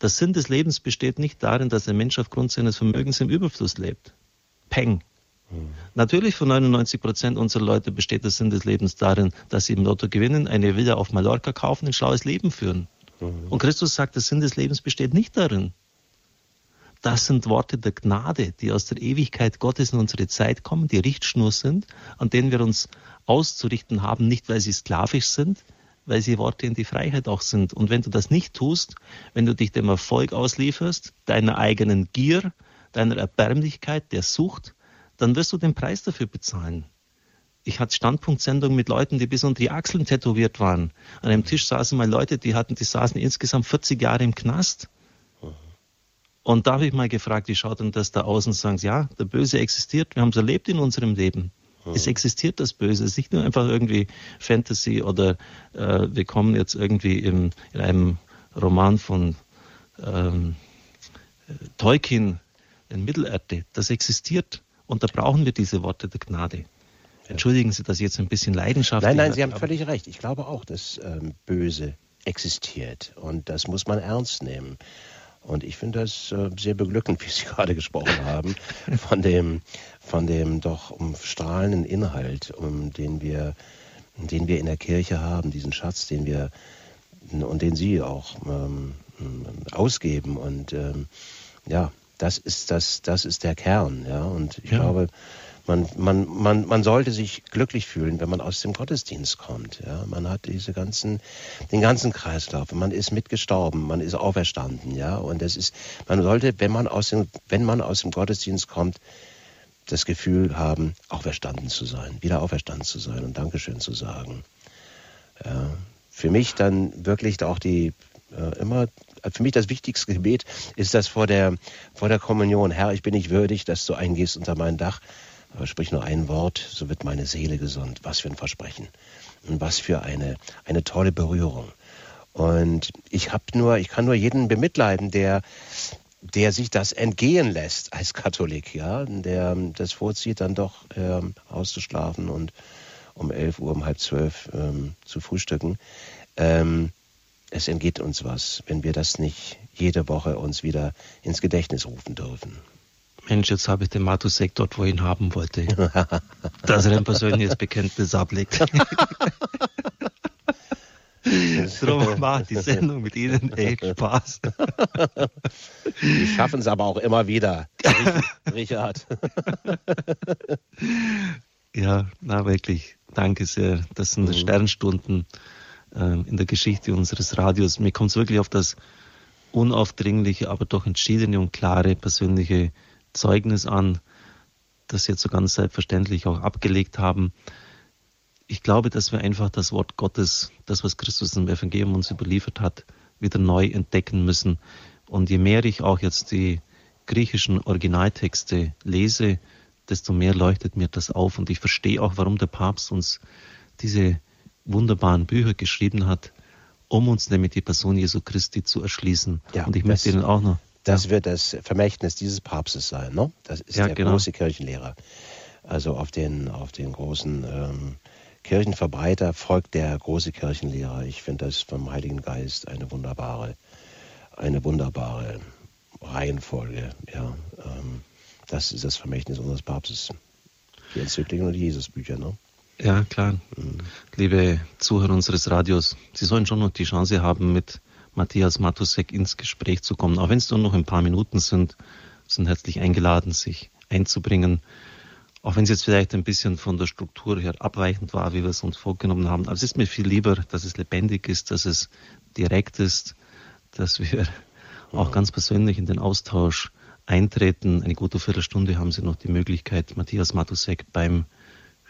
der Sinn des Lebens besteht nicht darin, dass ein Mensch aufgrund seines Vermögens im Überfluss lebt. Peng. Natürlich für 99 Prozent unserer Leute besteht der Sinn des Lebens darin, dass sie im Lotto gewinnen, eine Villa auf Mallorca kaufen, ein schlaues Leben führen. Mhm. Und Christus sagt, der Sinn des Lebens besteht nicht darin. Das sind Worte der Gnade, die aus der Ewigkeit Gottes in unsere Zeit kommen, die Richtschnur sind, an denen wir uns auszurichten haben, nicht weil sie sklavisch sind, weil sie Worte in die Freiheit auch sind. Und wenn du das nicht tust, wenn du dich dem Erfolg auslieferst, deiner eigenen Gier, deiner Erbärmlichkeit, der Sucht, dann wirst du den Preis dafür bezahlen. Ich hatte Standpunktsendungen mit Leuten, die bis unter die Achseln tätowiert waren. An einem Tisch saßen mal Leute, die hatten, die saßen insgesamt 40 Jahre im Knast. Und da habe ich mal gefragt, wie schaut denn das da aus? Und sagen, ja, der Böse existiert. Wir haben es erlebt in unserem Leben. Es existiert das Böse. Es ist nicht nur einfach irgendwie Fantasy oder äh, wir kommen jetzt irgendwie im, in einem Roman von ähm, Tolkien in Mittelerde. Das existiert. Und da brauchen wir diese Worte der Gnade. Entschuldigen Sie, dass ich jetzt ein bisschen Leidenschaft. Nein, nein, Sie haben völlig recht. Ich glaube auch, dass ähm, Böse existiert und das muss man ernst nehmen. Und ich finde das äh, sehr beglückend, wie Sie gerade gesprochen haben, von dem, von dem doch umstrahlenden Inhalt, um den wir, den wir in der Kirche haben, diesen Schatz, den wir und den Sie auch ähm, ausgeben. Und ähm, ja, das ist das, das ist der Kern, ja. Und ich ja. glaube, man, man, man, man sollte sich glücklich fühlen, wenn man aus dem Gottesdienst kommt. Ja, man hat diese ganzen, den ganzen Kreislauf. Man ist mitgestorben, man ist auferstanden. Ja, und das ist, man sollte, wenn man aus dem, wenn man aus dem Gottesdienst kommt, das Gefühl haben, auferstanden zu sein, wieder auferstanden zu sein und Dankeschön zu sagen. Ja, für mich dann wirklich auch die äh, immer für mich das wichtigste Gebet ist das vor der, vor der Kommunion. Herr, ich bin nicht würdig, dass du eingehst unter mein Dach. Aber sprich nur ein Wort, so wird meine Seele gesund. Was für ein Versprechen. Und was für eine, eine tolle Berührung. Und ich habe nur, ich kann nur jeden bemitleiden, der, der sich das entgehen lässt als Katholik, ja, der das vorzieht, dann doch ähm, auszuschlafen und um 11 Uhr, um halb zwölf ähm, zu frühstücken. Ähm, es entgeht uns was, wenn wir das nicht jede Woche uns wieder ins Gedächtnis rufen dürfen. Mensch, jetzt habe ich den Matusek dort, wo ich ihn haben wollte. dass er ein persönliches Bekenntnis ablegt. Das Darum macht die Sendung mit Ihnen echt Spaß. Die schaffen es aber auch immer wieder, Richard. Ja, na wirklich, danke sehr. Das sind mhm. Sternstunden in der Geschichte unseres Radios. Mir kommt es wirklich auf das unaufdringliche, aber doch entschiedene und klare persönliche Zeugnis an, das Sie jetzt so ganz selbstverständlich auch abgelegt haben. Ich glaube, dass wir einfach das Wort Gottes, das, was Christus im Evangelium uns überliefert hat, wieder neu entdecken müssen. Und je mehr ich auch jetzt die griechischen Originaltexte lese, desto mehr leuchtet mir das auf. Und ich verstehe auch, warum der Papst uns diese wunderbaren Bücher geschrieben hat, um uns nämlich die Person Jesu Christi zu erschließen. Ja, und ich möchte Ihnen auch noch. Das ja. wird das Vermächtnis dieses Papstes sein, ne? Das ist ja, der genau. große Kirchenlehrer. Also auf den, auf den großen ähm, Kirchenverbreiter folgt der große Kirchenlehrer. Ich finde das vom Heiligen Geist eine wunderbare, eine wunderbare Reihenfolge. Ja, ähm, das ist das Vermächtnis unseres Papstes. Die Enzykliken und die Jesusbücher, ne? Ja, klar. Mhm. Liebe Zuhörer unseres Radios, Sie sollen schon noch die Chance haben, mit Matthias Matusek ins Gespräch zu kommen. Auch wenn es nur noch ein paar Minuten sind, sind herzlich eingeladen, sich einzubringen. Auch wenn es jetzt vielleicht ein bisschen von der Struktur her abweichend war, wie wir es uns vorgenommen haben. Aber es ist mir viel lieber, dass es lebendig ist, dass es direkt ist, dass wir auch ganz persönlich in den Austausch eintreten. Eine gute Viertelstunde haben Sie noch die Möglichkeit, Matthias Matusek beim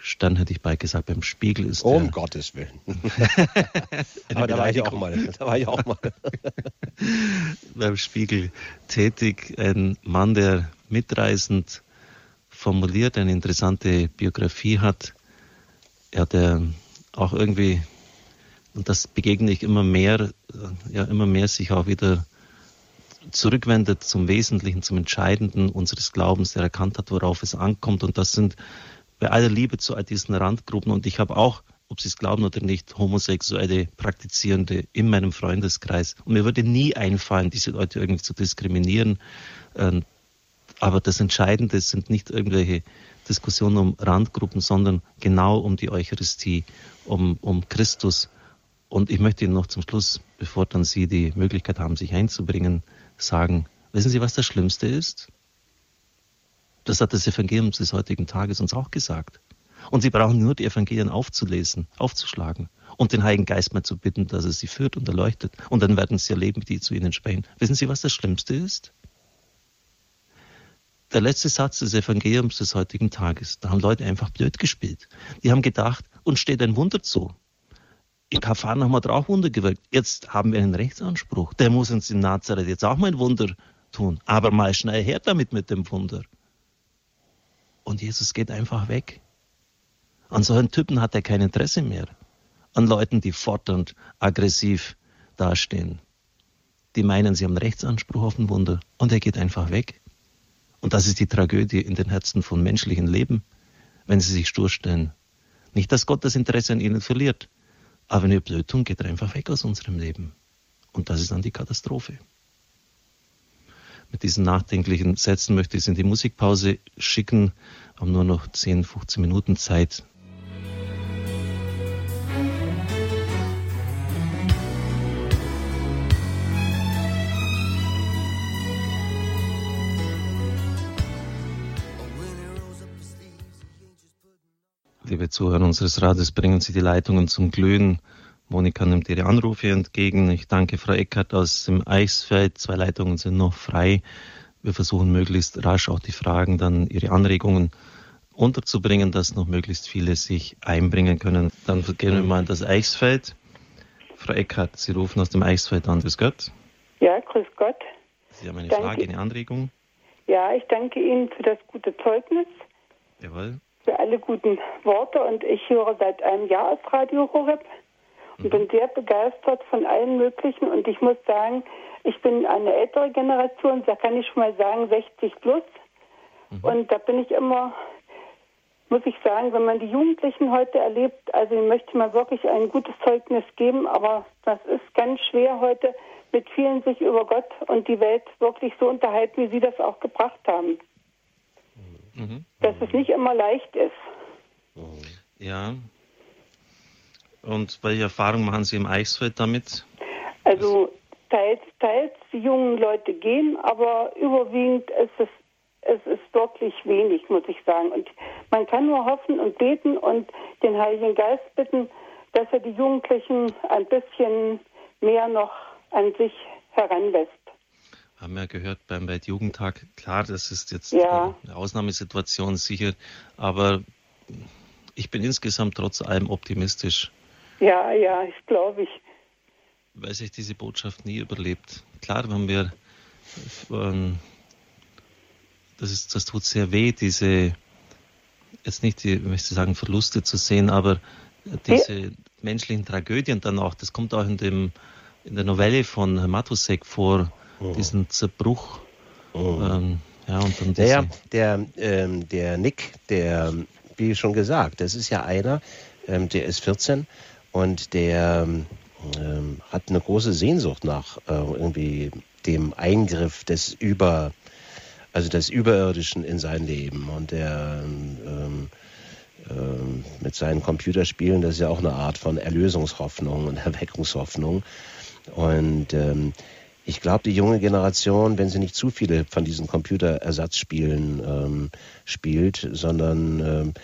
Stern hätte ich bald gesagt, beim Spiegel ist oh, Um Gottes Willen. Aber da war ich auch mal. Da war ich auch mal. beim Spiegel tätig. Ein Mann, der mitreißend formuliert, eine interessante Biografie hat. Er hat ja auch irgendwie, und das begegne ich immer mehr, ja, immer mehr sich auch wieder zurückwendet zum Wesentlichen, zum Entscheidenden unseres Glaubens, der erkannt hat, worauf es ankommt. Und das sind bei aller Liebe zu all diesen Randgruppen. Und ich habe auch, ob Sie es glauben oder nicht, homosexuelle Praktizierende in meinem Freundeskreis. Und mir würde nie einfallen, diese Leute irgendwie zu diskriminieren. Ähm, aber das Entscheidende sind nicht irgendwelche Diskussionen um Randgruppen, sondern genau um die Eucharistie, um, um Christus. Und ich möchte Ihnen noch zum Schluss, bevor dann Sie die Möglichkeit haben, sich einzubringen, sagen, wissen Sie, was das Schlimmste ist? Das hat das Evangelium des heutigen Tages uns auch gesagt. Und Sie brauchen nur die Evangelien aufzulesen, aufzuschlagen und den Heiligen Geist mal zu bitten, dass er Sie führt und erleuchtet. Und dann werden Sie erleben, die zu Ihnen sprechen. Wissen Sie, was das Schlimmste ist? Der letzte Satz des Evangeliums des heutigen Tages. Da haben Leute einfach blöd gespielt. Die haben gedacht, uns steht ein Wunder zu. In haben wir auch Wunder gewirkt. Jetzt haben wir einen Rechtsanspruch. Der muss uns in Nazareth jetzt auch mal ein Wunder tun. Aber mal schnell her damit mit dem Wunder. Und Jesus geht einfach weg. An solchen Typen hat er kein Interesse mehr. An Leuten, die fordernd, aggressiv dastehen. Die meinen, sie haben Rechtsanspruch auf ein Wunder. Und er geht einfach weg. Und das ist die Tragödie in den Herzen von menschlichen Leben, wenn sie sich stur stellen. Nicht, dass Gott das Interesse an ihnen verliert, aber wenn wir blöd tun, geht er einfach weg aus unserem Leben. Und das ist dann die Katastrophe. Mit diesen nachdenklichen Sätzen möchte ich es in die Musikpause schicken. Haben nur noch 10, 15 Minuten Zeit. Liebe Zuhörer unseres Radios, bringen Sie die Leitungen zum Glühen. Monika nimmt Ihre Anrufe entgegen. Ich danke Frau Eckert aus dem Eichsfeld. Zwei Leitungen sind noch frei. Wir versuchen möglichst rasch auch die Fragen, dann Ihre Anregungen unterzubringen, dass noch möglichst viele sich einbringen können. Dann gehen wir mal in das Eichsfeld. Frau Eckert, Sie rufen aus dem Eichsfeld an. Grüß Gott. Ja, grüß Gott. Sie haben eine danke. Frage, eine Anregung? Ja, ich danke Ihnen für das gute Zeugnis. Jawohl für alle guten Worte und ich höre seit einem Jahr auf Radio Horeb und bin sehr begeistert von allen möglichen und ich muss sagen, ich bin eine ältere Generation, da kann ich schon mal sagen 60 plus mhm. und da bin ich immer muss ich sagen, wenn man die Jugendlichen heute erlebt, also ich möchte mal wirklich ein gutes Zeugnis geben, aber das ist ganz schwer heute mit vielen sich über Gott und die Welt wirklich so unterhalten, wie sie das auch gebracht haben mhm. dass es nicht immer leicht ist. Ja. Und welche Erfahrungen machen Sie im Eichsfeld damit? Also teils, teils, die jungen Leute gehen, aber überwiegend ist es, es ist wirklich wenig, muss ich sagen. Und man kann nur hoffen und beten und den Heiligen Geist bitten, dass er die Jugendlichen ein bisschen mehr noch an sich heranlässt haben wir gehört beim Weltjugendtag, klar, das ist jetzt ja. eine Ausnahmesituation sicher, aber ich bin insgesamt trotz allem optimistisch. Ja, ja, ich glaube ich. Weil sich diese Botschaft nie überlebt. Klar haben wir, ähm, das, ist, das tut sehr weh, diese, jetzt nicht die, möchte sagen, Verluste zu sehen, aber diese ja. menschlichen Tragödien dann auch, das kommt auch in dem, in der Novelle von Matusek vor, mhm. diesen Zerbruch. Mhm. Ähm, ja, und dann naja, der, ähm, der Nick, der, wie schon gesagt, das ist ja einer, ähm, der ist 14 und der ähm, hat eine große Sehnsucht nach äh, irgendwie dem Eingriff des Über, also des Überirdischen in sein Leben. Und der ähm, ähm, mit seinen Computerspielen, das ist ja auch eine Art von Erlösungshoffnung und Erweckungshoffnung. Und ähm, ich glaube, die junge Generation, wenn sie nicht zu viele von diesen Computerersatzspielen ähm, spielt, sondern ähm,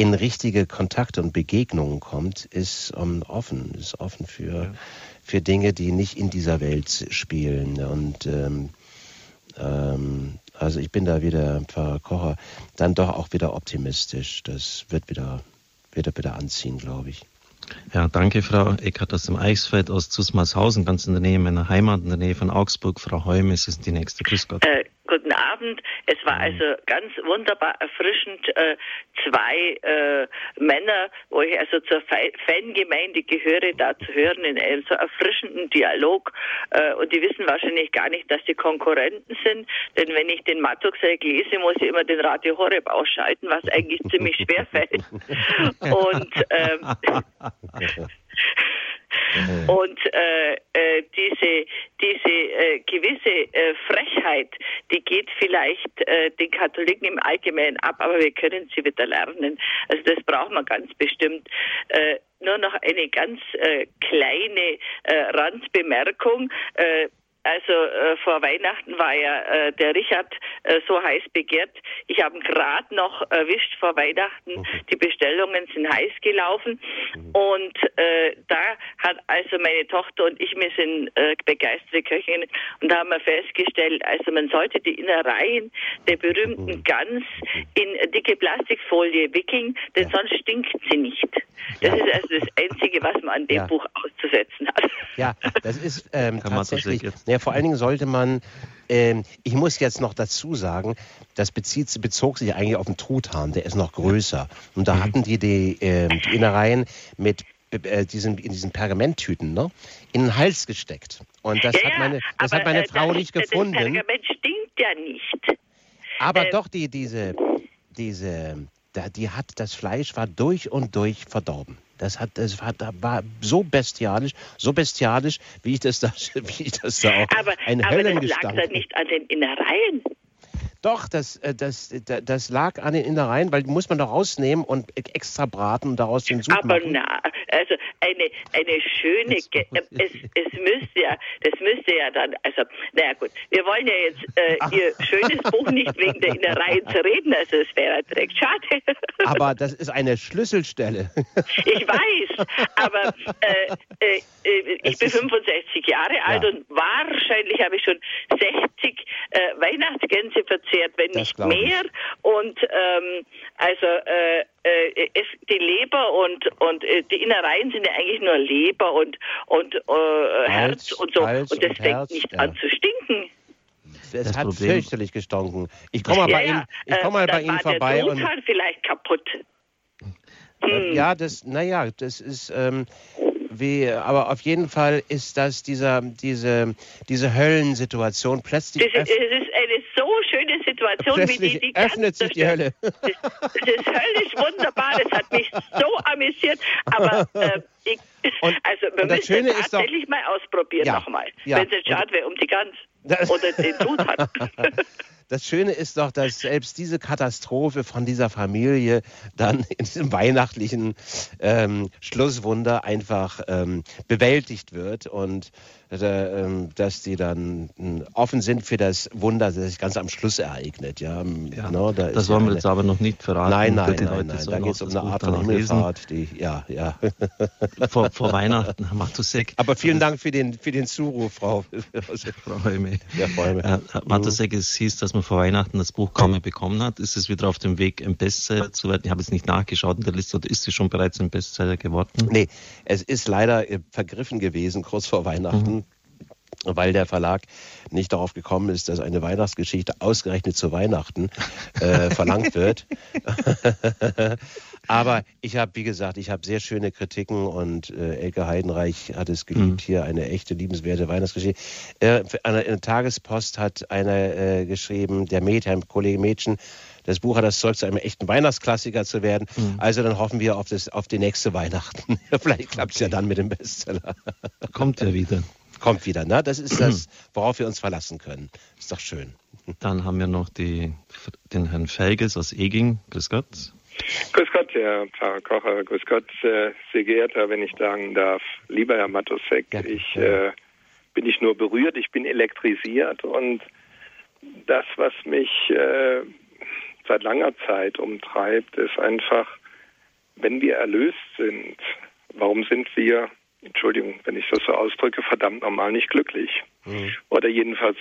in richtige Kontakte und Begegnungen kommt, ist ähm, offen, ist offen für, ja. für Dinge, die nicht in dieser Welt spielen. Und ähm, ähm, also ich bin da wieder, Pfarrer Kocher, dann doch auch wieder optimistisch. Das wird wieder, wird wieder anziehen, glaube ich. Ja, danke, Frau Eckert aus dem Eichsfeld, aus Zusmarshausen, ganz in der Nähe meiner Heimat, in der Nähe von Augsburg. Frau Heum, es ist die nächste. Grüß Gott. Äh, guten Abend. Es war also ganz wunderbar erfrischend, äh, zwei äh, Männer, wo ich also zur Fangemeinde gehöre, da zu hören in einem so erfrischenden Dialog. Äh, und die wissen wahrscheinlich gar nicht, dass sie Konkurrenten sind. Denn wenn ich den Mattuxeck lese, muss ich immer den Radio Horeb ausschalten, was eigentlich ziemlich schwer fällt. Und ähm, Und äh, äh, diese, diese äh, gewisse äh, Frechheit, die geht vielleicht äh, den Katholiken im Allgemeinen ab, aber wir können sie wieder lernen. Also das braucht man ganz bestimmt. Äh, nur noch eine ganz äh, kleine äh, Randbemerkung. Äh, also äh, vor Weihnachten war ja äh, der Richard äh, so heiß begehrt. Ich habe ihn gerade noch erwischt vor Weihnachten. Mhm. Die Bestellungen sind heiß gelaufen. Mhm. Und äh, da hat also meine Tochter und ich, wir sind äh, begeisterte Köchinnen und da haben wir festgestellt, also man sollte die Innereien der berühmten mhm. Gans in dicke Plastikfolie wickeln, denn ja. sonst stinkt sie nicht. Das ja. ist also das Einzige, was man an dem ja. Buch auszusetzen hat. Ja, das ist ähm, tatsächlich ja, vor allen Dingen sollte man, ähm, ich muss jetzt noch dazu sagen, das bezieht, bezog sich eigentlich auf den Truthahn, der ist noch größer. Und da mhm. hatten die die, äh, die Innereien mit äh, diesen, in diesen Pergamenttüten ne, in den Hals gesteckt. Und das ja, hat meine, das hat meine äh, Frau nicht gefunden. Das Pergament stinkt ja nicht. Aber äh, doch, die, diese, diese, die hat, das Fleisch war durch und durch verdorben. Das, hat, das war, war so bestialisch, so bestialisch, wie ich das da, wie ich das da auch aber, ein aber das lag da nicht an den Innereien. Doch, das, äh, das, das lag an den Innereien, weil die muss man doch rausnehmen und extra braten und daraus den Sud Aber machen. na, also eine, eine schöne, es, es müsste ja, das müsste ja dann, also, naja gut, wir wollen ja jetzt äh, Ihr schönes Buch nicht wegen der Innereien zerreden, also es wäre direkt schade. Aber das ist eine Schlüsselstelle. Ich weiß, aber äh, äh, äh ich es bin 65 Jahre alt ja. und wahrscheinlich habe ich schon 60 äh, Weihnachtsgänse verzehrt verzehrt, wenn nicht mehr. Und ähm, also äh, äh, es, die Leber und und äh, die Innereien sind ja eigentlich nur Leber und und äh, Herz, und so Hals und das fängt Herz, nicht ja. an zu stinken. Es das hat Problem. fürchterlich gestunken. Ich komme mal, ja, bei, Ihnen, komm mal äh, bei Ihnen vorbei. Der und vielleicht kaputt. Hm. Ja, das, naja, das ist, ähm, wie, aber auf jeden Fall ist das dieser, diese, diese Höllensituation plötzlich. Das, das ist eine so schöne Situation, plötzlich wie die, die öffnet sich die Hölle. Das, das, ist höllisch wunderbar, das hat mich so amüsiert, aber äh, ich, und, also wir müssen es tatsächlich doch, mal ausprobieren ja, nochmal, ja, wenn es schade wäre um die Gans oder den Tut hat. das Schöne ist doch, dass selbst diese Katastrophe von dieser Familie dann in diesem weihnachtlichen ähm, Schlusswunder einfach ähm, bewältigt wird und äh, dass die dann äh, offen sind für das Wunder, das sich ganz am Schluss ereignet. Ja, ja no, da das wollen wir jetzt aber noch nicht verraten. Nein, nein, nein, nein. Da geht es um eine Art von Himmelfahrt. Die, ja, ja. Vor, vor Weihnachten, Matusek. Aber vielen Dank für den, für den Zuruf, Frau, Frau Heume. Ja, Frau Heume. Äh, Matusek, es hieß, dass man vor Weihnachten das Buch kaum mehr bekommen hat. Ist es wieder auf dem Weg, ein Bestseller zu werden? Ich habe jetzt nicht nachgeschaut in der Liste, oder ist es schon bereits ein Bestseller geworden? Nee, es ist leider vergriffen gewesen, kurz vor Weihnachten. Mhm weil der Verlag nicht darauf gekommen ist, dass eine Weihnachtsgeschichte ausgerechnet zu Weihnachten äh, verlangt wird. Aber ich habe, wie gesagt, ich habe sehr schöne Kritiken und äh, Elke Heidenreich hat es geliebt, mhm. hier eine echte, liebenswerte Weihnachtsgeschichte. Äh, in der Tagespost hat einer äh, geschrieben, der Mädchen, Kollege Mädchen, das Buch hat das Zeug zu einem echten Weihnachtsklassiker zu werden. Mhm. Also dann hoffen wir auf, das, auf die nächste Weihnachten. Vielleicht klappt es ja dann mit dem Bestseller. Kommt ja wieder kommt wieder. Ne? Das ist das, worauf wir uns verlassen können. Ist doch schön. Dann haben wir noch die, den Herrn Felges aus Eging. Grüß Gott. Grüß Gott, Herr Pfarrer Kocher. Grüß Gott, äh, sehr geehrter, wenn ich sagen darf. Lieber Herr Matosek, ja. ich äh, bin nicht nur berührt, ich bin elektrisiert und das, was mich äh, seit langer Zeit umtreibt, ist einfach, wenn wir erlöst sind, warum sind wir Entschuldigung, wenn ich das so ausdrücke, verdammt normal nicht glücklich. Mhm. Oder jedenfalls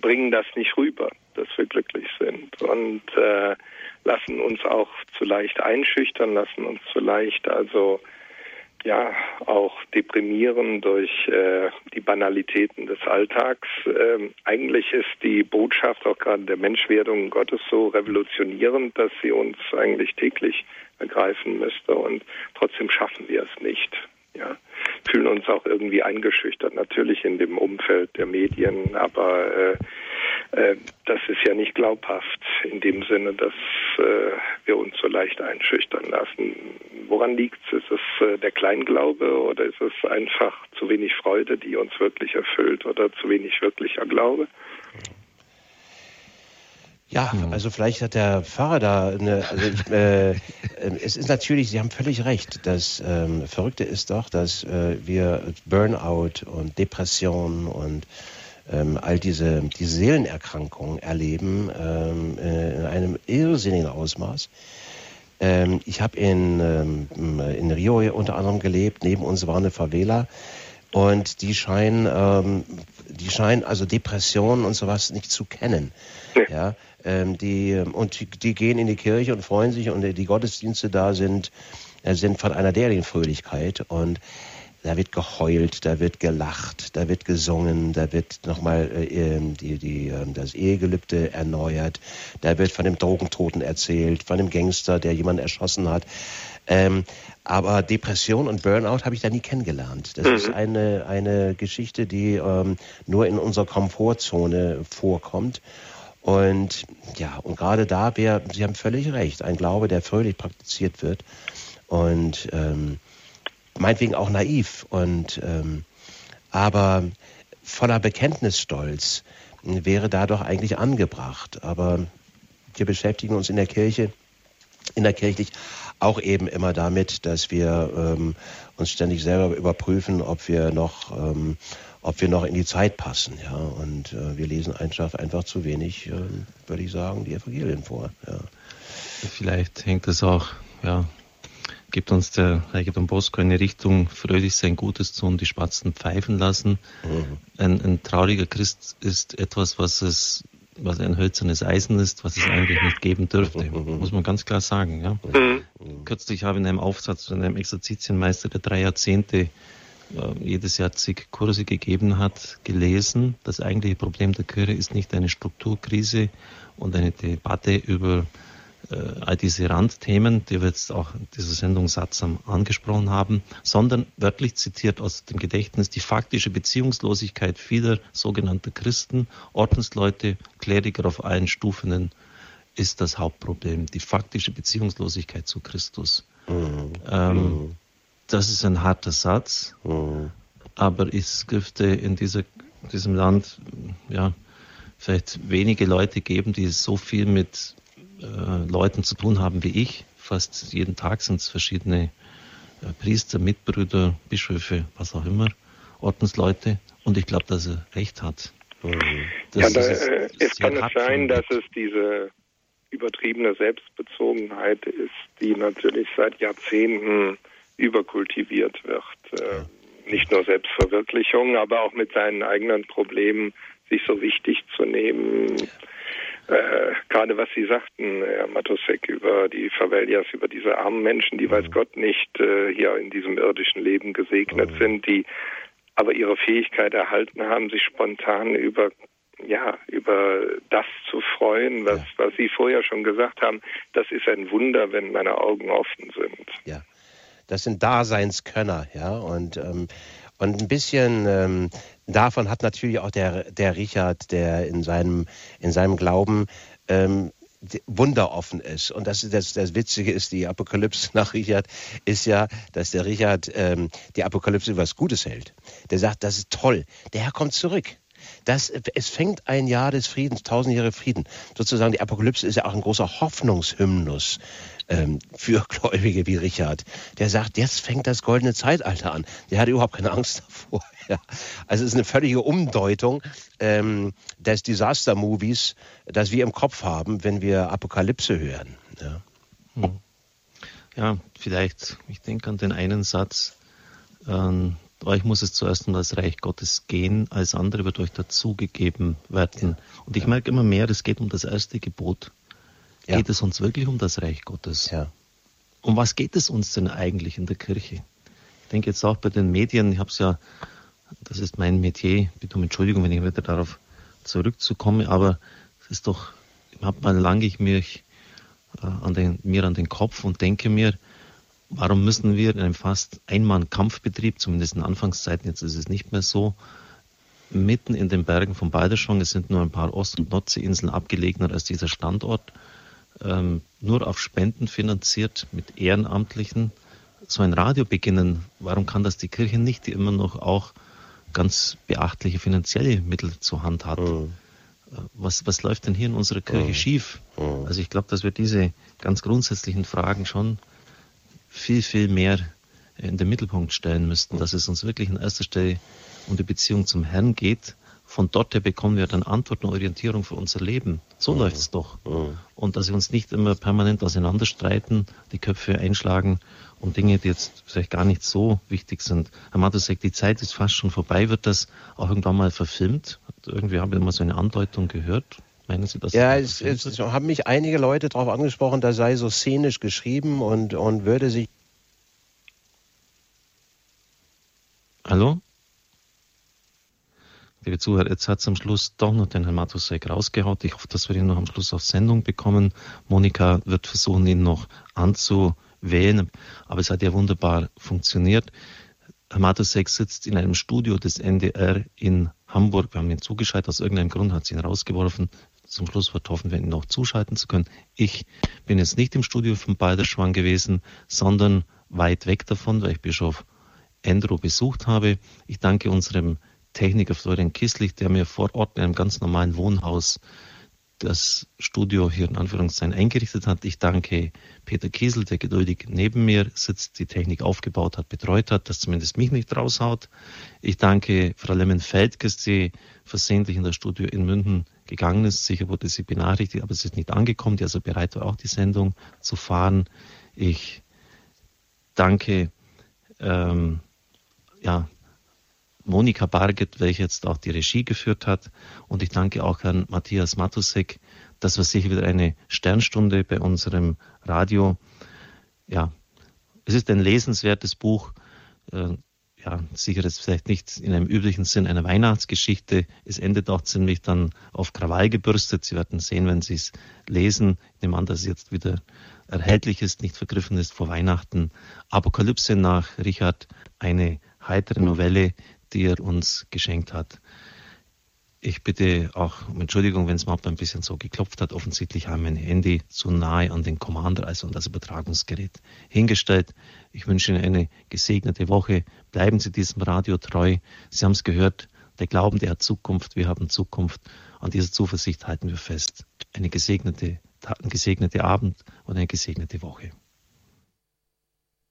bringen das nicht rüber, dass wir glücklich sind. Und äh, lassen uns auch zu leicht einschüchtern, lassen uns zu leicht also ja auch deprimieren durch äh, die Banalitäten des Alltags. Ähm, eigentlich ist die Botschaft auch gerade der Menschwerdung Gottes so revolutionierend, dass sie uns eigentlich täglich ergreifen müsste und trotzdem schaffen wir es nicht. Ja, fühlen uns auch irgendwie eingeschüchtert, natürlich in dem Umfeld der Medien, aber äh, äh, das ist ja nicht glaubhaft in dem Sinne, dass äh, wir uns so leicht einschüchtern lassen. Woran liegt es? Ist es äh, der Kleinglaube oder ist es einfach zu wenig Freude, die uns wirklich erfüllt oder zu wenig wirklicher Glaube? Ja, hm. also vielleicht hat der Pfarrer da eine, also ich, äh, es ist natürlich, Sie haben völlig recht. Das ähm, Verrückte ist doch, dass äh, wir Burnout und Depression und ähm, all diese, diese Seelenerkrankungen erleben ähm, in einem irrsinnigen Ausmaß. Ähm, ich habe in, ähm, in Rio unter anderem gelebt, neben uns war eine Favela und die scheinen, ähm, die scheinen also Depressionen und sowas nicht zu kennen. Ja, ähm, die, und die, die, gehen in die Kirche und freuen sich und die Gottesdienste da sind, äh, sind von einer derartigen Fröhlichkeit und da wird geheult, da wird gelacht, da wird gesungen, da wird nochmal äh, ähm, die, die, äh, das Ehegelübde erneuert, da wird von dem Drogentoten erzählt, von dem Gangster, der jemanden erschossen hat. Ähm, aber Depression und Burnout habe ich da nie kennengelernt. Das mhm. ist eine, eine Geschichte, die ähm, nur in unserer Komfortzone vorkommt. Und ja, und gerade da wäre, Sie haben völlig recht, ein Glaube, der fröhlich praktiziert wird und ähm, meinetwegen auch naiv und ähm, aber voller Bekenntnisstolz wäre da doch eigentlich angebracht. Aber wir beschäftigen uns in der Kirche, in der kirchlich auch eben immer damit, dass wir ähm, uns ständig selber überprüfen, ob wir noch ähm, ob wir noch in die Zeit passen. Ja? Und äh, wir lesen einfach, einfach zu wenig, äh, würde ich sagen, die Evangelien vor. Ja. Vielleicht hängt das auch, ja, gibt uns der Heilige Don Bosco eine Richtung, fröhlich sein Gutes tun, die Spatzen pfeifen lassen. Mhm. Ein, ein trauriger Christ ist etwas, was es was ein hölzernes Eisen ist, was es eigentlich nicht geben dürfte, mhm. muss man ganz klar sagen. Ja. Mhm. Kürzlich habe ich in einem Aufsatz von einem Exerzitienmeister, der drei Jahrzehnte jedes Jahr zig Kurse gegeben hat, gelesen. Das eigentliche Problem der Kirche ist nicht eine Strukturkrise und eine Debatte über äh, all diese Randthemen, die wir jetzt auch in dieser Sendung sattsam angesprochen haben, sondern wörtlich zitiert aus dem Gedächtnis die faktische Beziehungslosigkeit vieler sogenannter Christen, Ordensleute, Kleriker auf allen Stufen ist das Hauptproblem, die faktische Beziehungslosigkeit zu Christus. Mhm. Ähm, mhm das ist ein harter Satz, mhm. aber es dürfte in dieser, diesem Land ja, vielleicht wenige Leute geben, die so viel mit äh, Leuten zu tun haben wie ich. Fast jeden Tag sind es verschiedene äh, Priester, Mitbrüder, Bischöfe, was auch immer, Ordensleute. Und ich glaube, dass er recht hat. Mhm. Ja, da, äh, es kann es sein, dass es diese übertriebene Selbstbezogenheit ist, die natürlich seit Jahrzehnten überkultiviert wird. Äh, nicht nur Selbstverwirklichung, aber auch mit seinen eigenen Problemen sich so wichtig zu nehmen. Äh, gerade was Sie sagten, Herr Matosek, über die Favelias, über diese armen Menschen, die weiß Gott nicht äh, hier in diesem irdischen Leben gesegnet sind, die aber ihre Fähigkeit erhalten haben, sich spontan über ja, über das zu freuen, was, ja. was Sie vorher schon gesagt haben, das ist ein Wunder, wenn meine Augen offen sind. Ja, das sind Daseinskönner, ja, und, ähm, und ein bisschen ähm, davon hat natürlich auch der, der Richard, der in seinem, in seinem Glauben ähm, wunderoffen ist. Und das, das, das Witzige ist, die Apokalypse nach Richard ist ja, dass der Richard ähm, die Apokalypse was Gutes hält. Der sagt, das ist toll. Der Herr kommt zurück. Das, es fängt ein Jahr des Friedens, tausend Jahre Frieden. Sozusagen die Apokalypse ist ja auch ein großer Hoffnungshymnus ähm, für Gläubige wie Richard. Der sagt, jetzt fängt das goldene Zeitalter an. Der hat überhaupt keine Angst davor. Ja. Also es ist eine völlige Umdeutung ähm, des Disaster-Movies, das wir im Kopf haben, wenn wir Apokalypse hören. Ja, hm. ja vielleicht, ich denke an den einen Satz, ähm, euch muss es zuerst um das Reich Gottes gehen, als andere wird euch dazugegeben werden. Und ich merke immer mehr, es geht um das erste Gebot. Ja. Geht es uns wirklich um das Reich Gottes? Ja. Um was geht es uns denn eigentlich in der Kirche? Ich denke jetzt auch bei den Medien, ich habe es ja, das ist mein Metier, bitte um Entschuldigung, wenn ich wieder darauf zurückzukomme, aber es ist doch, mal lange ich mich äh, an den, mir an den Kopf und denke mir, Warum müssen wir in einem fast Einmann-Kampfbetrieb, zumindest in Anfangszeiten, jetzt ist es nicht mehr so, mitten in den Bergen von Balderschwang, es sind nur ein paar Ost- und Nordseeinseln abgelegener als dieser Standort, ähm, nur auf Spenden finanziert mit Ehrenamtlichen so ein Radio beginnen? Warum kann das die Kirche nicht, die immer noch auch ganz beachtliche finanzielle Mittel zur Hand hat? Mhm. Was, was läuft denn hier in unserer Kirche mhm. schief? Mhm. Also ich glaube, dass wir diese ganz grundsätzlichen Fragen schon viel, viel mehr in den Mittelpunkt stellen müssten, dass es uns wirklich in erster Stelle um die Beziehung zum Herrn geht. Von dort her bekommen wir dann Antworten und Orientierung für unser Leben. So mhm. läuft es doch. Mhm. Und dass wir uns nicht immer permanent auseinanderstreiten, die Köpfe einschlagen um Dinge, die jetzt vielleicht gar nicht so wichtig sind. Herr Matus sagt, die Zeit ist fast schon vorbei. Wird das auch irgendwann mal verfilmt? Irgendwie habe ich immer so eine Andeutung gehört. Sie das? Ja, es, es, haben mich einige Leute darauf angesprochen, da sei so szenisch geschrieben und, und würde sich. Hallo? Liebe Zuhörer, jetzt hat es am Schluss doch noch den Herrn Matusek rausgehaut. Ich hoffe, dass wir ihn noch am Schluss auf Sendung bekommen. Monika wird versuchen, ihn noch anzuwählen. Aber es hat ja wunderbar funktioniert. Herr Matusek sitzt in einem Studio des NDR in Hamburg. Wir haben ihn zugeschaltet. Aus irgendeinem Grund hat sie ihn rausgeworfen zum Schlusswort hoffen wir, ihn noch zuschalten zu können. Ich bin jetzt nicht im Studio von Balderschwang gewesen, sondern weit weg davon, weil ich Bischof Endro besucht habe. Ich danke unserem Techniker Florian Kisslich, der mir vor Ort in einem ganz normalen Wohnhaus das Studio hier in Anführungszeichen eingerichtet hat. Ich danke Peter Kiesel, der geduldig neben mir sitzt, die Technik aufgebaut hat, betreut hat, dass zumindest mich nicht raushaut. Ich danke Frau Lemmen-Feldges, die versehentlich in das Studio in München gegangen ist. Sicher wurde sie benachrichtigt, aber sie ist nicht angekommen, die also bereit war, auch die Sendung zu fahren. Ich danke ähm, ja, Monika Barget, welche jetzt auch die Regie geführt hat. Und ich danke auch Herrn Matthias Matusek. Das war sicher wieder eine Sternstunde bei unserem Radio. Ja, es ist ein lesenswertes Buch. Ja, sicher ist vielleicht nicht in einem üblichen Sinn einer Weihnachtsgeschichte. Es endet auch ziemlich dann auf Krawall gebürstet. Sie werden sehen, wenn Sie es lesen. Ich nehme an, dass es jetzt wieder erhältlich ist, nicht vergriffen ist vor Weihnachten. Apokalypse nach Richard, eine heitere Novelle, die er uns geschenkt hat. Ich bitte auch um Entschuldigung, wenn es mal ein bisschen so geklopft hat. Offensichtlich haben wir ein Handy zu nahe an den Commander, also an das Übertragungsgerät, hingestellt. Ich wünsche Ihnen eine gesegnete Woche. Bleiben Sie diesem Radio treu. Sie haben es gehört, Der Glauben, der hat Zukunft, wir haben Zukunft. An dieser Zuversicht halten wir fest. Eine gesegnete, einen gesegnete Abend und eine gesegnete Woche.